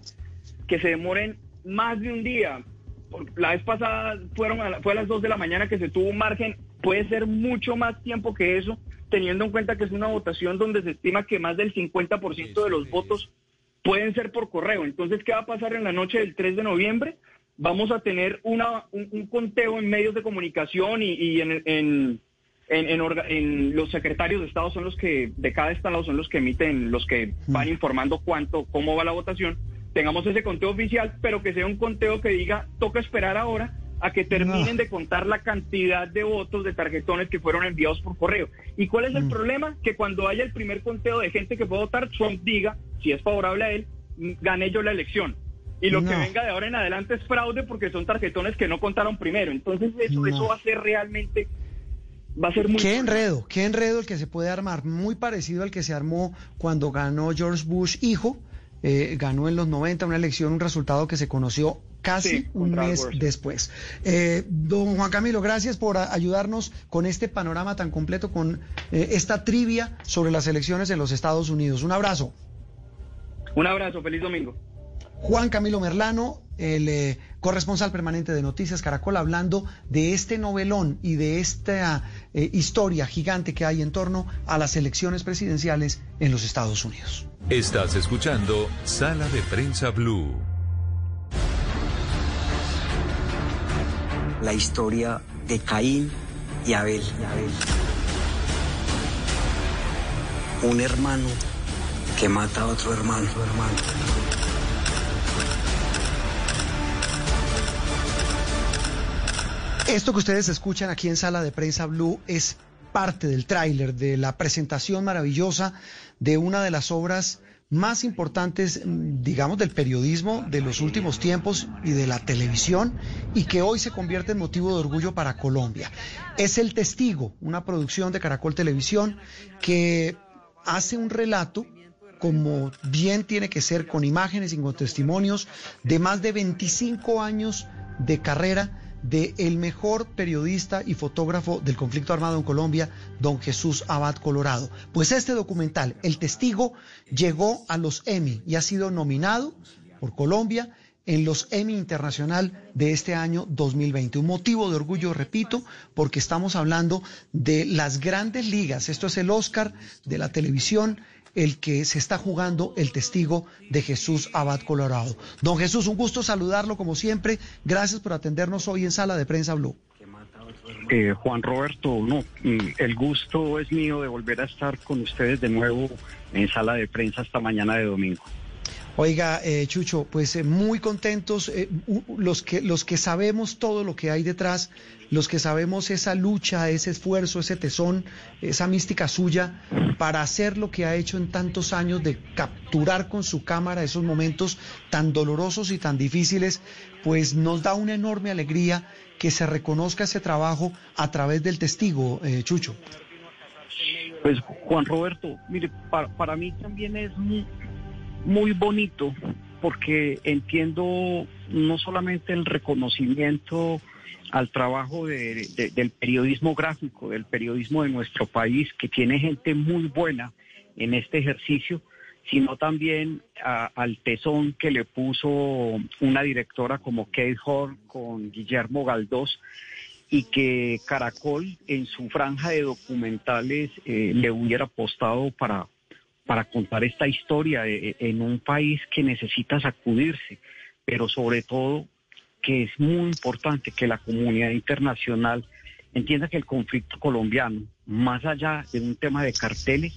que se demoren más de un día. La vez pasada fueron a fue a las 2 de la mañana que se tuvo un margen, puede ser mucho más tiempo que eso, teniendo en cuenta que es una votación donde se estima que más del 50% de los votos pueden ser por correo. Entonces, ¿qué va a pasar en la noche del 3 de noviembre? Vamos a tener una, un, un conteo en medios de comunicación y, y en, en, en- en los secretarios de Estado son los que, de cada estado son los que emiten, los que van informando cuánto, cómo va la votación. Tengamos ese conteo oficial, pero que sea un conteo que diga, toca esperar ahora a que terminen de contar la cantidad de votos de tarjetones que fueron enviados por correo. ¿Y cuál es el problema? Que cuando haya el primer conteo de gente que puede votar, Trump diga, si es favorable a él, "Mm, gané yo la elección. Y lo que venga de ahora en adelante es fraude porque son tarjetones que no contaron primero. Entonces eso, No. eso va a ser realmente, va a ser muy... Qué enredo, qué enredo el que se puede armar, muy parecido al que se armó cuando ganó George Bush hijo, eh, ganó en los 90 una elección, un resultado que se conoció casi Sí, un mes después. Eh, don Juan Camilo, gracias por a- ayudarnos con este panorama tan completo, con eh, esta trivia sobre las elecciones en los Estados Unidos. Un abrazo. Un abrazo, feliz domingo. Juan Camilo Merlano, el eh, corresponsal permanente de Noticias Caracol, hablando de este novelón y de esta eh, historia gigante que hay en torno a las elecciones presidenciales en los Estados Unidos. Estás escuchando Sala de Prensa Blue. La historia de Caín y Abel. Un hermano que mata a otro hermano. hermano. Esto que ustedes escuchan aquí en Sala de Prensa Blue es parte del tráiler, de la presentación maravillosa de una de las obras más importantes, mm, digamos, del periodismo de los últimos tiempos y de la televisión y que hoy se convierte en motivo de orgullo para Colombia. Es El Testigo, una producción de Caracol Televisión que hace un relato como bien tiene que ser, con imágenes y con testimonios de más de 25 años de carrera de el mejor periodista y fotógrafo del conflicto armado en Colombia, don Jesús Abad Colorado. Pues este documental, El Testigo, llegó a los Emmy y ha sido nominado por Colombia en los Emmy Internacional de este año 2020. Un motivo de orgullo, repito, porque estamos hablando de las grandes ligas. Esto es el Oscar de la televisión, el que se está jugando el testigo de Jesús Abad Colorado. Don Jesús, un gusto saludarlo como siempre. Gracias por atendernos hoy en Sala de Prensa Blue. Eh, Juan Roberto, no, mm, el gusto es mío de volver a estar con ustedes de nuevo en sala de prensa esta mañana de domingo. Oiga, eh, Chucho, pues eh, muy contentos eh, los que los que sabemos todo lo que hay detrás, los que sabemos esa lucha, ese esfuerzo, ese tesón, esa mística suya para hacer lo que ha hecho en tantos años de capturar con su cámara esos momentos tan dolorosos y tan difíciles, pues nos da una enorme alegría que se reconozca ese trabajo a través del testigo, eh, Chucho. Pues Juan Roberto, mire, para, para mí también es muy, muy bonito porque entiendo no solamente el reconocimiento al trabajo de- de- del periodismo gráfico, del periodismo de nuestro país, que tiene gente muy buena en este ejercicio, sino también al tesón que le puso una directora como Kate Hall con Guillermo Galdós y que Caracol en su franja de documentales eh, le hubiera apostado para, para contar esta historia eh, en un país que necesita sacudirse, pero sobre todo que es muy importante que la comunidad internacional entienda que el conflicto colombiano, más allá de un tema de carteles,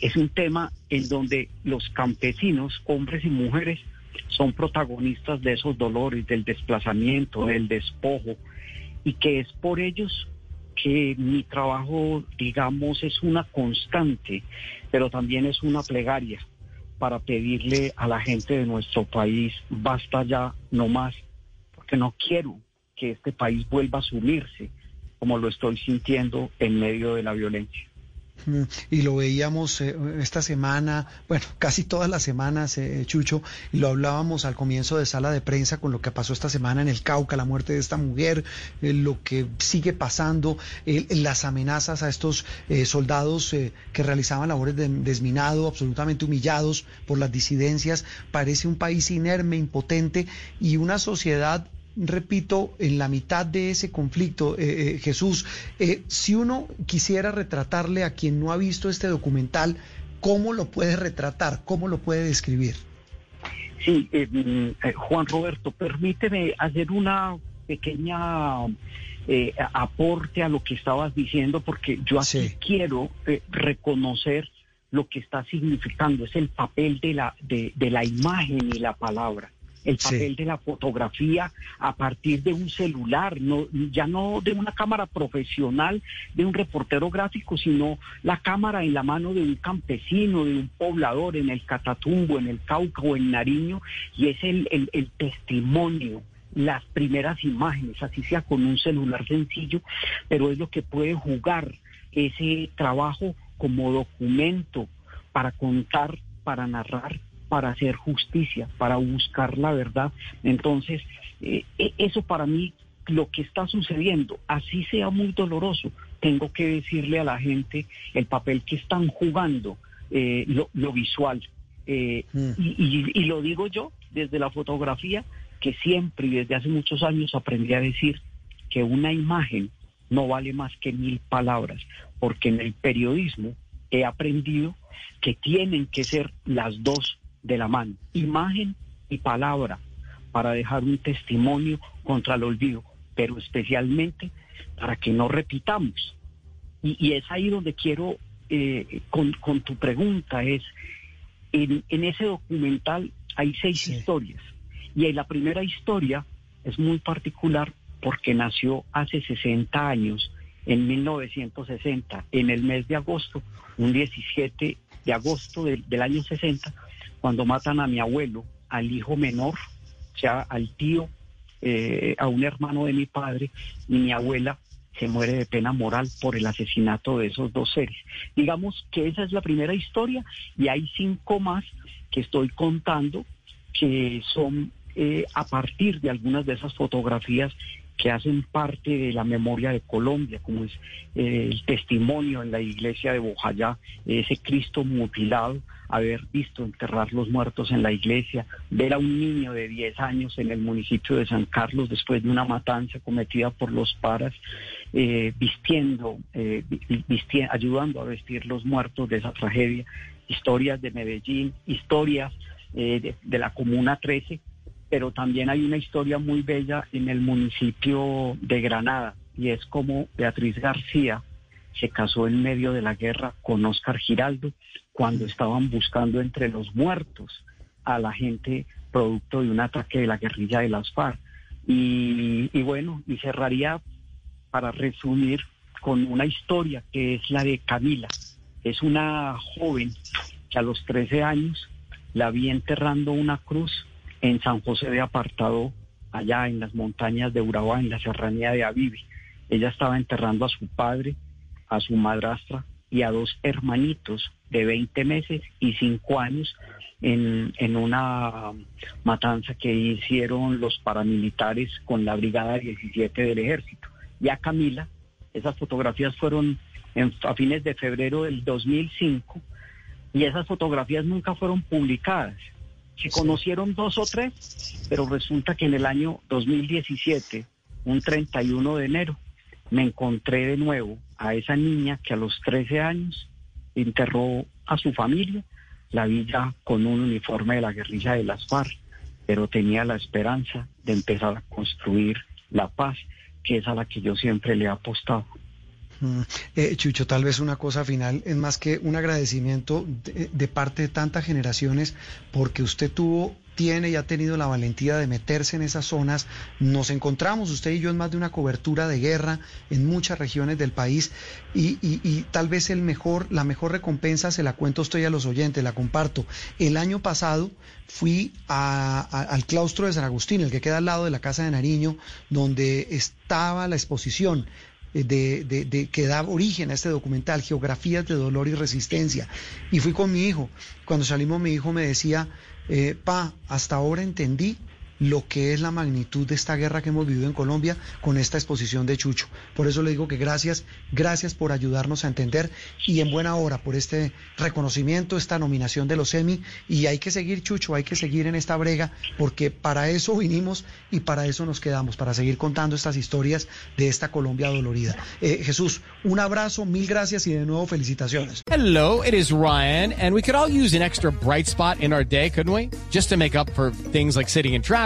es un tema en donde los campesinos, hombres y mujeres, son protagonistas de esos dolores, del desplazamiento, del despojo, y que es por ellos que mi trabajo, digamos, es una constante, pero también es una plegaria para pedirle a la gente de nuestro país, basta ya, no más, porque no quiero que este país vuelva a sumirse como lo estoy sintiendo en medio de la violencia. Y lo veíamos eh, esta semana, bueno, casi todas las semanas, eh, Chucho, y lo hablábamos al comienzo de sala de prensa con lo que pasó esta semana en el Cauca, la muerte de esta mujer, eh, lo que sigue pasando, las amenazas a estos eh, soldados que realizaban labores de desminado, absolutamente humillados por las disidencias. Parece un país inerme, impotente y una sociedad repito, en la mitad de ese conflicto, eh, eh, Jesús, eh, si uno quisiera retratarle a quien no ha visto este documental, ¿cómo lo puede retratar? ¿Cómo lo puede describir? Sí, eh, mm, Juan Roberto, permíteme hacer una pequeña eh, aporte a lo que estabas diciendo, porque yo aquí quiero reconocer lo que está significando, es el papel de la, de, de la imagen y la palabra el Sí. papel de la fotografía a partir de un celular, no, ya no de una cámara profesional, de un reportero gráfico, sino la cámara en la mano de un campesino, de un poblador en el Catatumbo, en el Cauca o en Nariño, y es el, el- el testimonio las primeras imágenes, así sea con un celular sencillo, pero es lo que puede jugar ese trabajo como documento para contar, para narrar, para hacer justicia, para buscar la verdad. Entonces, eh, eh, eso para mí, lo que está sucediendo, así sea muy doloroso, tengo que decirle a la gente el papel que están jugando, eh, lo, lo visual. Eh, y, y- y lo digo yo desde la fotografía, que siempre y desde hace muchos años aprendí a decir que una imagen no vale más que mil palabras, porque en el periodismo he aprendido que tienen que ser las dos de la mano, imagen y palabra, para dejar un testimonio contra el olvido, pero especialmente para que no repitamos. Y, y es ahí donde quiero, eh, con, con tu pregunta, es, en, en ese documental hay seis historias, y la primera historia es muy particular porque nació hace 60 años, en 1960, en el mes de agosto, un 17 de agosto del, del año 60, cuando matan a mi abuelo, al hijo menor, o sea, al tío, eh, a un hermano de mi padre, y mi abuela se muere de pena moral por el asesinato de esos dos seres. Digamos que esa es la primera historia y hay cinco más que estoy contando que son eh, a partir de algunas de esas fotografías que hacen parte de la memoria de Colombia, como es eh, el testimonio en la iglesia de Bojayá, ese Cristo mutilado, haber visto enterrar los muertos en la iglesia, ver a un niño de 10 años en el municipio de San Carlos después de una matanza cometida por los paras, eh, vistiendo, eh, ayudando a vestir los muertos de esa tragedia, historias de Medellín, historias de, de la Comuna 13, pero también hay una historia muy bella en el municipio de Granada y es como Beatriz García se casó en medio de la guerra con Óscar Giraldo cuando estaban buscando entre los muertos a la gente producto de un ataque de la guerrilla de las FARC. Y, y bueno, y cerraría para resumir con una historia que es la de Camila. Es una joven que a los 13 años la vi enterrando una cruz en San José de Apartado, allá en las montañas de Urabá, en la serranía de Avivi. Ella estaba enterrando a su padre, a su madrastra y a dos hermanitos de 20 meses y 5 años en, en una matanza que hicieron los paramilitares con la Brigada 17 del Ejército. Y a Camila, esas fotografías fueron en, a fines de febrero del 2005 y esas fotografías nunca fueron publicadas. Se conocieron dos o tres, pero resulta que en el año 2017, un 31 de enero, me encontré de nuevo a esa niña que a los 13 años enterró a su familia, la vi ya con un uniforme de la guerrilla de las FARC, pero tenía la esperanza de empezar a construir la paz, que es a la que yo siempre le he apostado. Mm, eh, Chucho, tal vez una cosa final es más que un agradecimiento de, parte de tantas generaciones porque usted tuvo, tiene y ha tenido la valentía de meterse en esas zonas. Nos encontramos, usted y yo, en más de una cobertura de guerra en muchas regiones del país y, tal vez el mejor, la mejor recompensa se la cuento estoy a los oyentes, la comparto. El año pasado fui al claustro de San Agustín, el que queda al lado de la Casa de Nariño, donde estaba la exposición de, de, de, que da origen a este documental, Geografías de Dolor y Resistencia. Y fui con mi hijo. Cuando salimos mi hijo me decía, eh, pa, hasta ahora entendí lo que es la magnitud de esta guerra que hemos vivido en Colombia con esta exposición de Chucho. Por eso le digo que gracias, gracias por ayudarnos a entender y en buena hora por este reconocimiento, esta nominación de los Emmy. Y hay que seguir, Chucho, hay que seguir en esta brega porque para eso vinimos y para eso nos quedamos, para seguir contando estas historias de esta Colombia dolorida. Eh, Jesús, un abrazo, mil gracias y de nuevo felicitaciones. Hello, it is Ryan, and we could all use an extra bright spot in our day, couldn't we? Just to make up for things like sitting in traffic,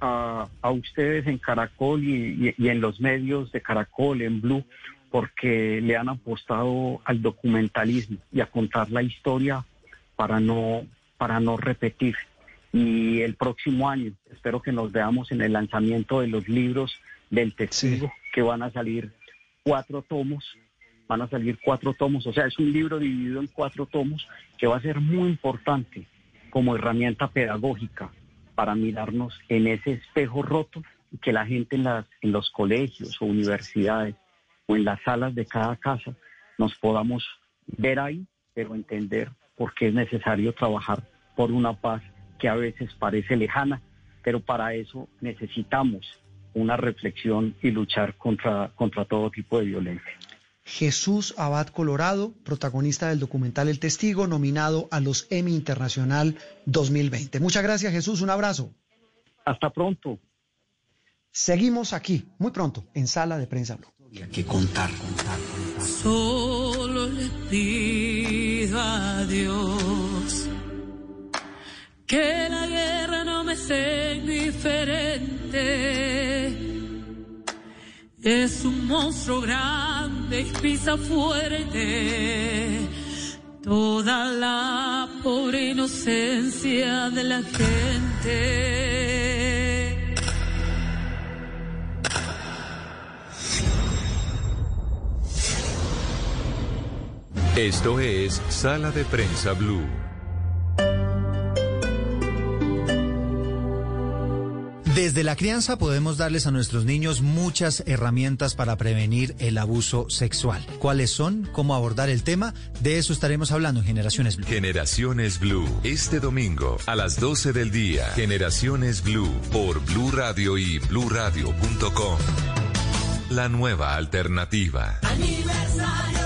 a, a ustedes en Caracol y, y, y en los medios de Caracol, en Blue, porque le han apostado al documentalismo y a contar la historia para no, para no repetir. Y el próximo año espero que nos veamos en el lanzamiento de los libros del testigo, sí. que van a salir cuatro tomos, van a salir cuatro tomos, o sea, es un libro dividido en cuatro tomos que va a ser muy importante como herramienta pedagógica para mirarnos en ese espejo roto que la gente en, las, en los colegios o universidades o en las salas de cada casa nos podamos ver ahí, pero entender por qué es necesario trabajar por una paz que a veces parece lejana, pero para eso necesitamos una reflexión y luchar contra, contra todo tipo de violencia. Jesús Abad Colorado, protagonista del documental El Testigo, nominado a los Emmy Internacional 2020. Muchas gracias Jesús, un abrazo. Hasta pronto. Seguimos aquí, muy pronto, en Sala de Prensa Blue. Que contar, contar, contar. Solo le pido a Dios que la guerra no me sea indiferente. Es un monstruo grande y pisa fuerte toda la pobre inocencia de la gente. Esto es Sala de Prensa Blue. Desde la crianza podemos darles a nuestros niños muchas herramientas para prevenir el abuso sexual. ¿Cuáles son? ¿Cómo abordar el tema? De eso estaremos hablando en Generaciones Blue. Generaciones Blue, este domingo a las 12 del día. Generaciones Blue por Blue Radio y bluradio.com. La nueva alternativa. Aniversario.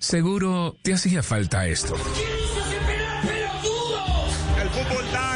Seguro te hacía falta esto.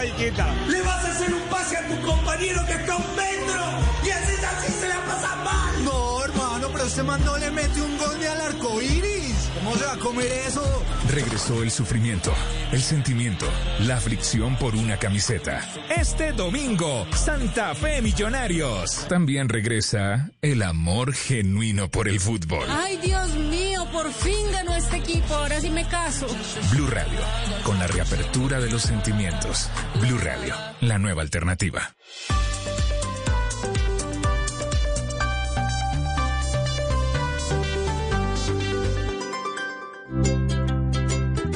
Le vas a hacer un pase a tu compañero que está un metro y así así se la pasa mal. No, hermano, pero este man no le mete un gol ni al arco iris. ¿Cómo se va a comer eso? Regresó el sufrimiento, el sentimiento, la aflicción por una camiseta. Este domingo, Santa Fe Millonarios. También regresa el amor genuino por el fútbol. Ay, Dios mío, por fin ganó este equipo. Ahora sí me caso. Blue Radio, con la reapertura de los sentimientos. Blue Radio, la nueva alternativa.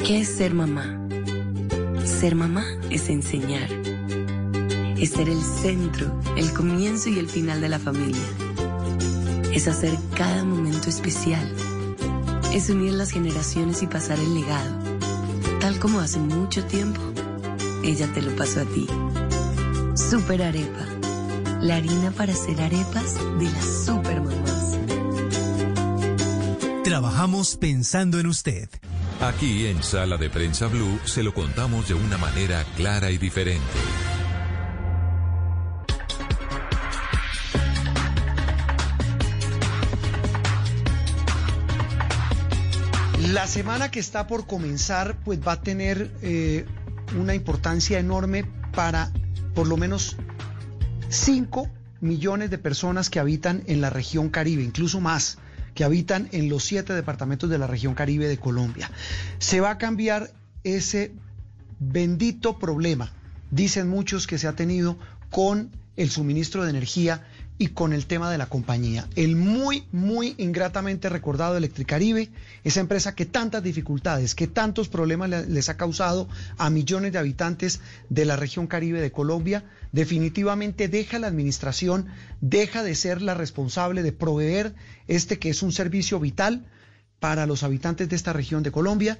¿Qué es ser mamá? Ser mamá es enseñar. Es ser el centro, el comienzo y el final de la familia. Es hacer cada momento especial. Es unir las generaciones y pasar el legado. Tal como hace mucho tiempo, ella te lo pasó a ti. Super Arepa. La harina para hacer arepas de las super mamás. Trabajamos pensando en usted. Aquí en Sala de Prensa Blue se lo contamos de una manera clara y diferente. La semana que está por comenzar, pues va a tener eh, una importancia enorme para por lo menos 5 millones de personas que habitan en la región Caribe, incluso más, que habitan en los siete departamentos de la región Caribe de Colombia. Se va a cambiar ese bendito problema, dicen muchos que se ha tenido con el suministro de energía y con el tema de la compañía. El muy, muy ingratamente recordado Electricaribe, esa empresa que tantas dificultades, que tantos problemas le- les ha causado a millones de habitantes de la región Caribe de Colombia, definitivamente deja la administración, deja de ser la responsable de proveer este que es un servicio vital para los habitantes de esta región de Colombia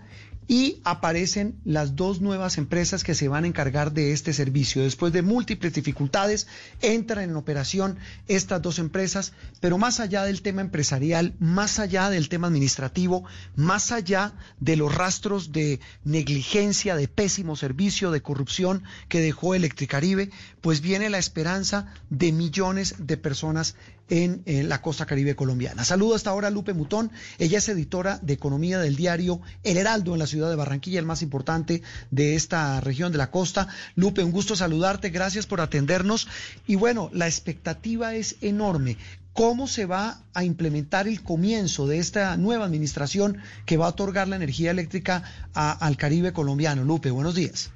y aparecen las dos nuevas empresas que se van a encargar de este servicio. Después de múltiples dificultades, entran en operación estas dos empresas, pero más allá del tema empresarial, más allá del tema administrativo, más allá de los rastros de negligencia, de pésimo servicio, de corrupción que dejó Electricaribe, pues viene la esperanza de millones de personas en eh, la costa caribe colombiana. Saludo hasta ahora a Lupe Mutón, ella es editora de economía del diario El Heraldo en la ciudad de Barranquilla, el más importante de esta región de la costa. Lupe, un gusto saludarte, gracias por atendernos. Y bueno, la expectativa es enorme. ¿Cómo se va a implementar el comienzo de esta nueva administración que va a otorgar la energía eléctrica al Caribe colombiano? Lupe, buenos días.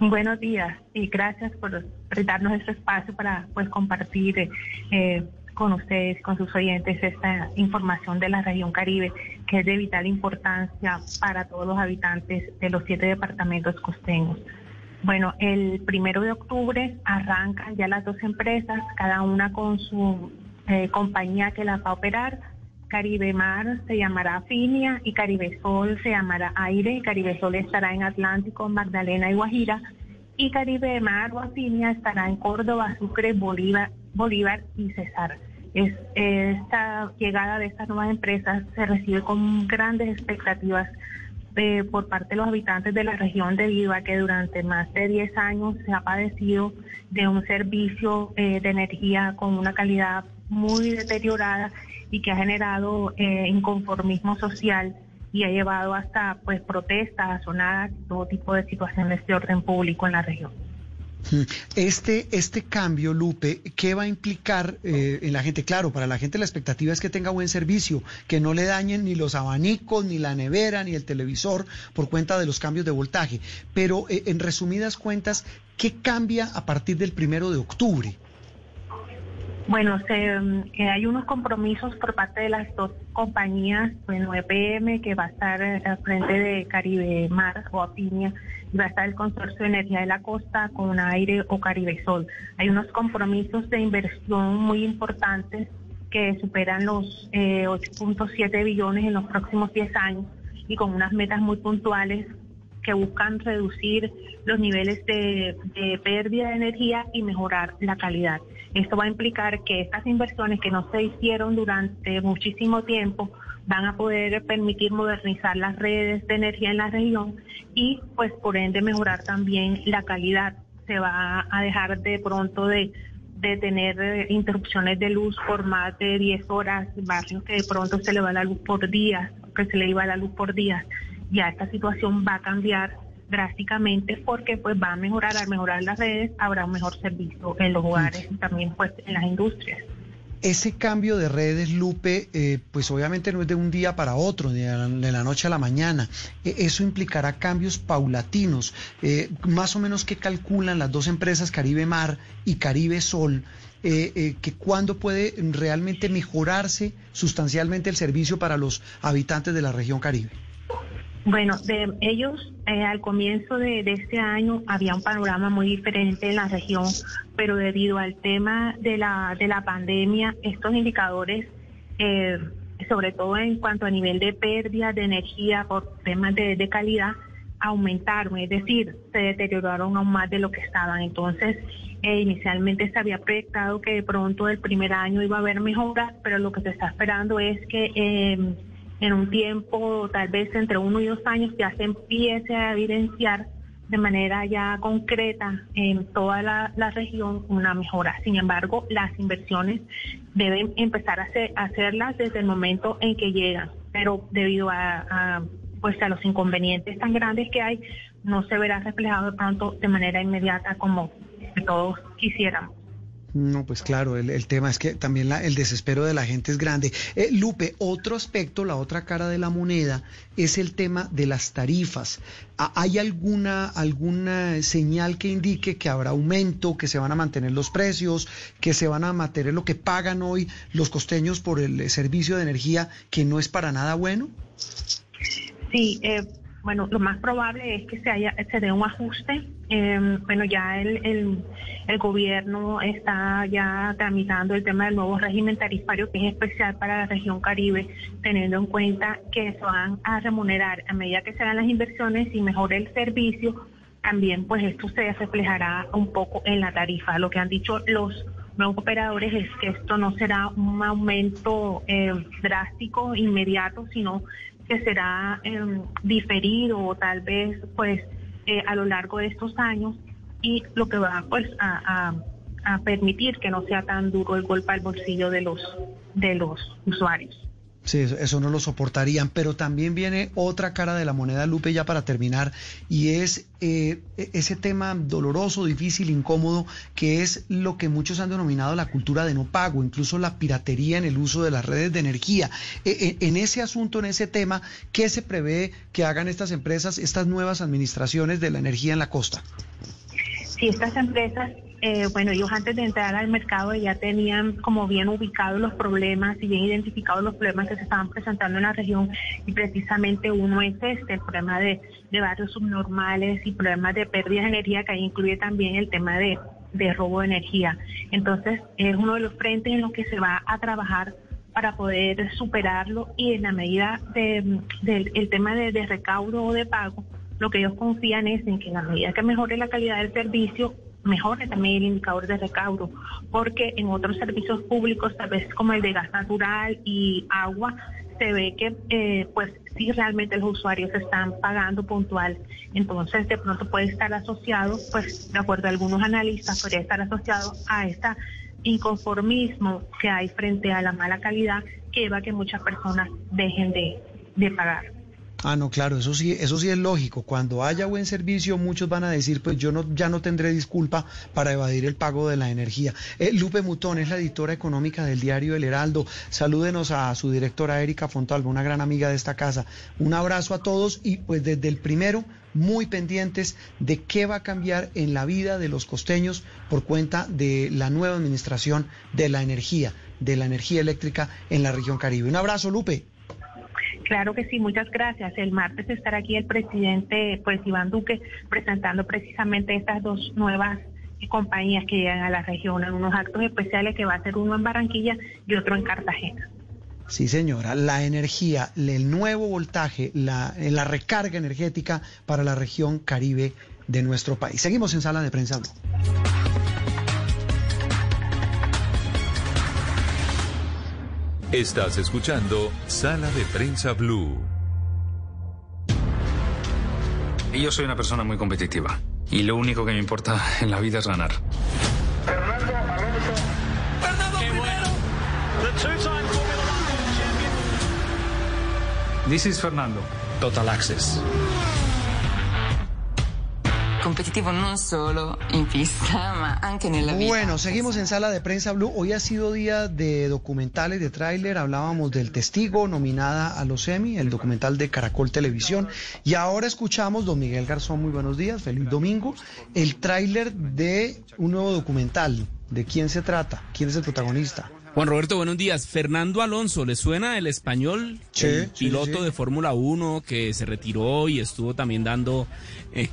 Buenos días y gracias por darnos este espacio para pues compartir eh, con ustedes, con sus oyentes, esta información de la región Caribe que es de vital importancia para todos los habitantes de los siete departamentos costeños. Bueno, el primero de octubre arrancan ya las dos empresas, cada una con su eh, compañía que las va a operar. Caribe Mar se llamará Afinia y Caribe Sol se llamará Aire. Caribe Sol estará en Atlántico, Magdalena y Guajira. Y Caribe Mar o Afinia estará en Córdoba, Sucre, Bolívar, Bolívar y Cesar. Es, esta llegada de estas nuevas empresas se recibe con grandes expectativas eh, por parte de los habitantes de la región debido a que durante más de 10 años se ha padecido de un servicio eh, de energía con una calidad muy deteriorada y que ha generado eh, inconformismo social y ha llevado hasta pues protestas, sonadas, todo tipo de situaciones de orden público en la región. Este, este cambio, Lupe, ¿qué va a implicar eh, en la gente? Claro, para la gente la expectativa es que tenga buen servicio, que no le dañen ni los abanicos, ni la nevera, ni el televisor por cuenta de los cambios de voltaje. Pero eh, en resumidas cuentas, ¿qué cambia a partir del primero de octubre? Bueno, se, eh, hay unos compromisos por parte de las dos compañías, bueno, EPM, que va a estar eh, al frente de Caribe Mar o Apiña, y va a estar el Consorcio de Energía de la Costa con Aire o Caribe Sol. Hay unos compromisos de inversión muy importantes que superan los eh, 8.7 billones en los próximos 10 años y con unas metas muy puntuales que buscan reducir los niveles de, pérdida de energía y mejorar la calidad. Esto va a implicar que estas inversiones que no se hicieron durante muchísimo tiempo van a poder permitir modernizar las redes de energía en la región y pues por ende mejorar también la calidad. Se va a dejar de pronto de, de tener eh, interrupciones de luz por más de 10 horas, barrios que de pronto se le va la luz por días, que se le iba la luz por días. Ya esta situación va a cambiar drásticamente porque pues va a mejorar, al mejorar las redes habrá un mejor servicio en los hogares y también pues en las industrias. Ese cambio de redes, Lupe, eh, pues obviamente no es de un día para otro, de la, de la noche a la mañana. Eh, eso implicará cambios paulatinos. Eh, más o menos, ¿qué calculan las dos empresas Caribe Mar y Caribe Sol? que cuándo puede realmente mejorarse sustancialmente el servicio para los habitantes de la región Caribe. Bueno, de ellos eh, al comienzo de, este año había un panorama muy diferente en la región, pero debido al tema de la, de la pandemia, estos indicadores, eh, sobre todo en cuanto a nivel de pérdida de energía por temas de, calidad, aumentaron, es decir, se deterioraron aún más de lo que estaban. Entonces, eh, inicialmente se había proyectado que de pronto el primer año iba a haber mejoras, pero lo que se está esperando es que en un tiempo, tal vez entre uno y dos años, ya se empiece a evidenciar de manera ya concreta en toda la, región una mejora. Sin embargo, las inversiones deben empezar a, hacerlas desde el momento en que llegan, pero debido a, a, pues a los inconvenientes tan grandes que hay, no se verá reflejado de pronto de manera inmediata como todos quisiéramos. No, pues claro, el, tema es que también el desespero de la gente es grande. Eh, Lupe, otro aspecto, la otra cara de la moneda, es el tema de las tarifas. ¿Hay alguna, alguna señal que indique que habrá aumento, que se van a mantener los precios, que se van a mantener lo que pagan hoy los costeños por el servicio de energía, que no es para nada bueno? Sí, eh, bueno, lo más probable es que se haya se dé un ajuste. Em, bueno, ya el, el, el, gobierno está ya tramitando el tema del nuevo régimen tarifario que es especial para la región Caribe, teniendo en cuenta que se van a remunerar a medida que se hagan las inversiones y mejore el servicio. También, pues esto se reflejará un poco en la tarifa. Lo que han dicho los nuevos operadores es que esto no será un aumento eh, drástico, inmediato, sino que será em, diferido o tal vez pues eh, a lo largo de estos años y lo que va pues a, permitir que no sea tan duro el golpe al bolsillo de los de los usuarios. Sí, eso, no lo soportarían, pero también viene otra cara de la moneda, Lupe, ya para terminar, y es eh, e, ese tema doloroso, difícil, incómodo, que es lo que muchos han denominado la cultura de no pago, incluso la piratería en el uso de las redes de energía. E, e, en ese asunto, en ese tema, ¿qué se prevé que hagan estas empresas, estas nuevas administraciones de la energía en la costa? Sí, estas empresas eh, bueno, ellos antes de entrar al mercado ya tenían como bien ubicados los problemas y bien identificados los problemas que se estaban presentando en la región y precisamente uno es este, el problema de, barrios subnormales y problemas de pérdida de energía que ahí incluye también el tema de, robo de energía. Entonces es uno de los frentes en los que se va a trabajar para poder superarlo y en la medida del de, tema de, de recaudo o de pago, lo que ellos confían es en que en la medida que mejore la calidad del servicio, mejore también el indicador de recaudo, porque en otros servicios públicos, tal vez como el de gas natural y agua, se ve que eh, pues sí realmente los usuarios están pagando puntual. Entonces de pronto puede estar asociado, pues de acuerdo a algunos analistas, podría estar asociado a este inconformismo que hay frente a la mala calidad que lleva a que muchas personas dejen de pagar. Ah, no, claro, eso sí, eso sí es lógico. Cuando haya buen servicio, muchos van a decir, pues yo no, ya no tendré disculpa para evadir el pago de la energía. Eh, Lupe Mutón es la editora económica del diario El Heraldo. Salúdenos a su directora Erika Fontalvo, una gran amiga de esta casa. Un abrazo a todos y pues desde el primero, muy pendientes de qué va a cambiar en la vida de los costeños por cuenta de la nueva administración de la energía, de la energía eléctrica en la región Caribe. Un abrazo, Lupe. Claro que sí, muchas gracias. El martes estará aquí el presidente, pues Iván Duque, presentando precisamente estas dos nuevas compañías que llegan a la región en unos actos especiales que va a ser uno en Barranquilla y otro en Cartagena. Sí, señora, la energía, el nuevo voltaje, la, la recarga energética para la región Caribe de nuestro país. Seguimos en sala de prensa. Estás escuchando Sala de Prensa Blue. Y yo soy una persona muy competitiva. Y lo único que me importa en la vida es ganar. This is Fernando. Total Access. Competitivo non solo in pista, ma anche nella vita. Bueno, seguimos en sala de prensa Blue. Hoy ha sido día de documentales, de tráiler. Hablábamos del Testigo, nominada a los Emmy, el documental de Caracol Televisión. Y ahora escuchamos, don Miguel Garzón, muy buenos días, feliz domingo, el tráiler de un nuevo documental. ¿De quién se trata? ¿Quién es el protagonista? Juan Roberto, buenos días. Fernando Alonso, ¿le suena el español? Sí, el sí, piloto sí. de Fórmula 1 que se retiró y estuvo también dando, eh,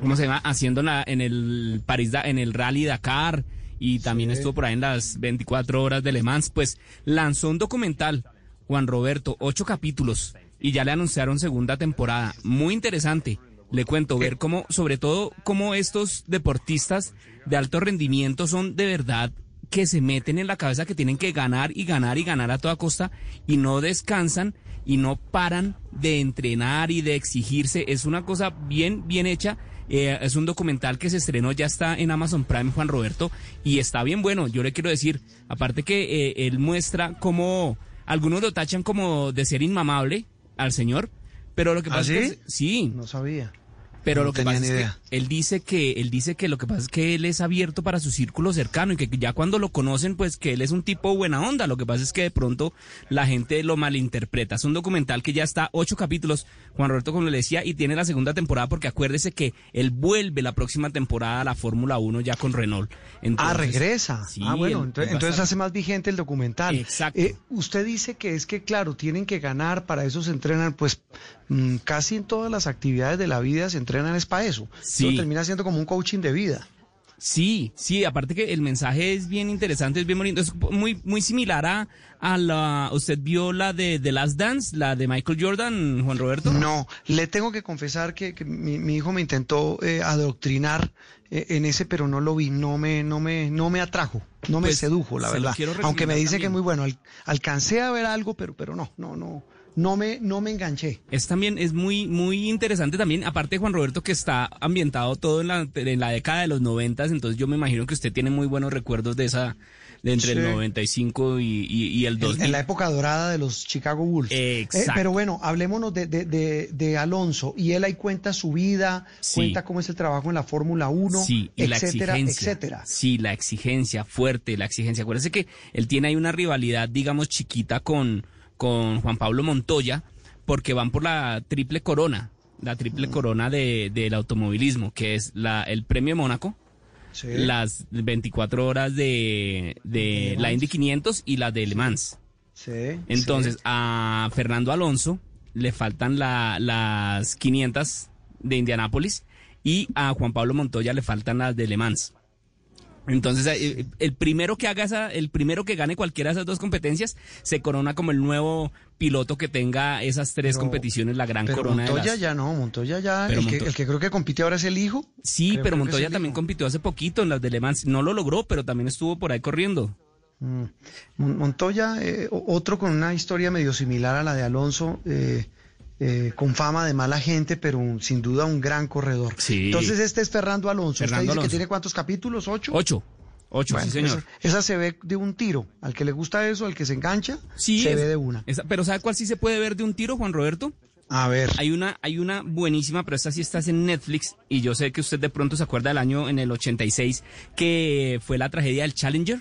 ¿cómo se llama? Haciendo la- en el París, en el Rally Dakar y también Sí. estuvo por ahí en las 24 horas de Le Mans. Pues lanzó un documental, Juan Roberto, ocho capítulos y ya le anunciaron segunda temporada. Muy interesante. Le cuento, ver cómo, sobre todo, cómo estos deportistas de alto rendimiento son de verdad que se meten en la cabeza que tienen que ganar y ganar y ganar a toda costa y no descansan y no paran de entrenar y de exigirse. Es una cosa bien, bien hecha. Eh, es un documental que se estrenó, ya está en Amazon Prime, Juan Roberto, y está bien bueno. Yo le quiero decir, aparte que eh, él muestra cómo algunos lo tachan como de ser inmamable al señor, pero lo que ¿Ah, pasa es que sí, No sabía. Pero No lo que pasa es que él dice que él dice que lo que pasa es que él es abierto para su círculo cercano y que ya cuando lo conocen pues que él es un tipo buena onda. Lo que pasa es que de pronto la gente lo malinterpreta. Es un documental que ya está ocho capítulos, Juan Roberto como le decía, y tiene la segunda temporada porque acuérdese que él vuelve la próxima temporada a la Fórmula 1 ya con Renault. ah, regresa. sí, ah, bueno, entonces, estar- hace más vigente el documental. Exacto. Eh, usted dice que es que, claro, tienen que ganar, para eso se entrenan, pues mm, casi en todas las actividades de la vida se entrenan es para eso. Sí. Eso termina siendo como un coaching de vida. Sí, sí, aparte que el mensaje es bien interesante, es bien bonito, es muy, muy similar a, a la, ¿usted vio la de The Last Dance, la de Michael Jordan, Juan Roberto? No, le tengo que confesar que, que mi, mi hijo me intentó eh, adoctrinar eh, en ese, pero no lo vi, no me, no me, no me atrajo, no me Pues, sedujo, la verdad. Aunque me dice que también. muy bueno, al- alcancé a ver algo, pero, pero no, no, no, no me, no me enganché. Es también, es muy, muy interesante también, aparte Juan Roberto que está ambientado todo en la, en la década de los noventas, entonces yo me imagino que usted tiene muy buenos recuerdos de esa, de entre Sí. el 95 y, y, y el En- 2000. En la época dorada de los Chicago Bulls. Eh, Exacto. pero bueno, hablémonos de, de, de, de Alonso. Y él ahí cuenta su vida, Sí. cuenta cómo es el trabajo en la Fórmula 1, Sí, y etcétera, la exigencia. etcétera. Sí, la exigencia fuerte, la exigencia. Acuérdese que él tiene ahí una rivalidad, digamos, chiquita con, con Juan Pablo Montoya, porque van por la triple corona, la triple Mm. corona de, del automovilismo, que es la, el premio Mónaco, Sí. las 24 horas de, de la Indy 500 y las de Le Mans. Sí, Entonces, sí. a Fernando Alonso le faltan la- las 500 de Indianápolis y a Juan Pablo Montoya le faltan las de Le Mans. Entonces, eh, el primero que haga esa, el primero que gane cualquiera de esas dos competencias se corona como el nuevo piloto que tenga esas tres Pero- competiciones, la gran pero corona de Montoya las- ya no, Montoya ya, Pero el, que, el que creo que compite ahora es el hijo. Sí, Creo- pero creo Montoya también hijo. compitió hace poquito en las de Le Mans. No lo logró, pero también estuvo por ahí corriendo. Mm. Mon- Montoya, eh, otro con una historia medio similar a la de Alonso, eh, eh, con fama de mala gente, pero un- sin duda un gran corredor. Sí. Entonces este es Fernando Alonso. Fernando ¿Usted dice Alonso. que tiene cuántos capítulos? ¿Ocho? Ocho. Ocho, Bueno, sí, señor. Esa, esa se ve de un tiro. Al que le gusta eso, al que se engancha, Sí, se es- ve de una. esa- pero ¿sabe cuál sí se puede ver de un tiro, Juan Roberto? A ver. Hay una, hay una buenísima, pero esta sí está en Netflix y yo sé que usted de pronto se acuerda del año en el 86 que fue la tragedia del Challenger.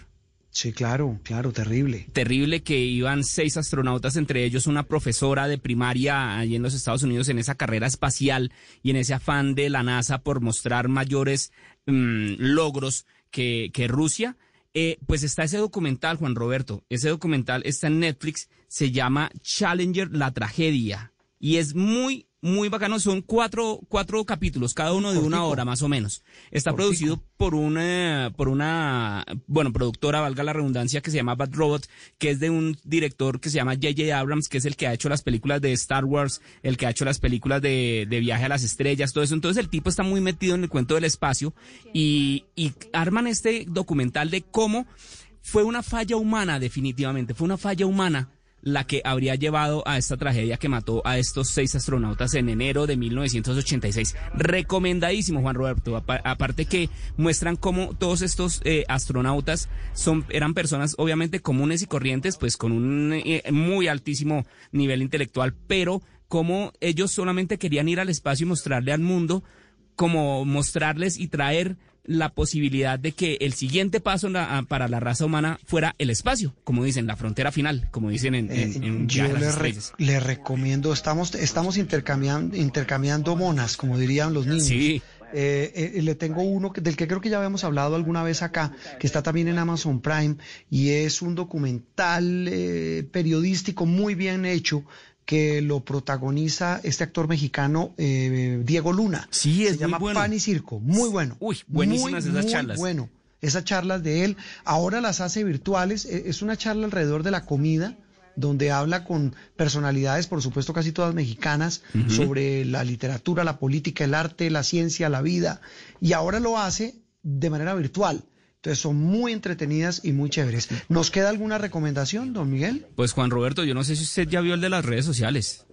Sí, claro, claro, terrible. Terrible que iban seis astronautas, entre ellos una profesora de primaria allí en los Estados Unidos en esa carrera espacial y en ese afán de la NASA por mostrar mayores mm, logros que, que Rusia. Eh, pues está ese documental, Juan Roberto. Ese documental está en Netflix, se llama Challenger, la tragedia. Y es muy, muy bacano. Son cuatro, cuatro capítulos, cada uno de una hora más o menos. Está Cortico. producido por una, por una, bueno, productora, valga la redundancia, que se llama Bad Robot, que es de un director que se llama J.J. Abrams, que es el que ha hecho las películas de Star Wars, el que ha hecho las películas de, de Viaje a las Estrellas, todo eso. Entonces el tipo está muy metido en el cuento del espacio y, y arman este documental de cómo fue una falla humana, definitivamente, fue una falla humana la que habría llevado a esta tragedia que mató a estos seis astronautas en enero de 1986. Recomendadísimo, Juan Roberto. Apa- aparte que muestran cómo todos estos eh, astronautas son, eran personas obviamente comunes y corrientes, pues con un eh, muy altísimo nivel intelectual, pero cómo ellos solamente querían ir al espacio y mostrarle al mundo, como mostrarles y traer la posibilidad de que el siguiente paso la- a- para la raza humana fuera el espacio, como dicen, la frontera final, como dicen en, en, en Yo le, re- Estrellas. le recomiendo, estamos, estamos intercambiando, intercambiando monas, como dirían los niños. Sí. Eh, eh, le tengo uno que- del que creo que ya habíamos hablado alguna vez acá, que está también en Amazon Prime y es un documental eh, periodístico muy bien hecho que lo protagoniza este actor mexicano eh, Diego Luna. Sí, es Se llama bueno. Pan y Circo, muy bueno. Uy, buenísimas Muy, esas muy charlas. Bueno, esas charlas de él, ahora las hace virtuales, eh, es una charla alrededor de la comida donde habla con personalidades, por supuesto casi todas mexicanas, sobre la literatura, la política, el arte, la ciencia, la vida, y ahora lo hace de manera virtual. Entonces son muy entretenidas y muy chéveres. ¿Nos queda alguna recomendación, don Miguel? Pues Juan Roberto, yo no sé si usted ya vio el de las redes sociales.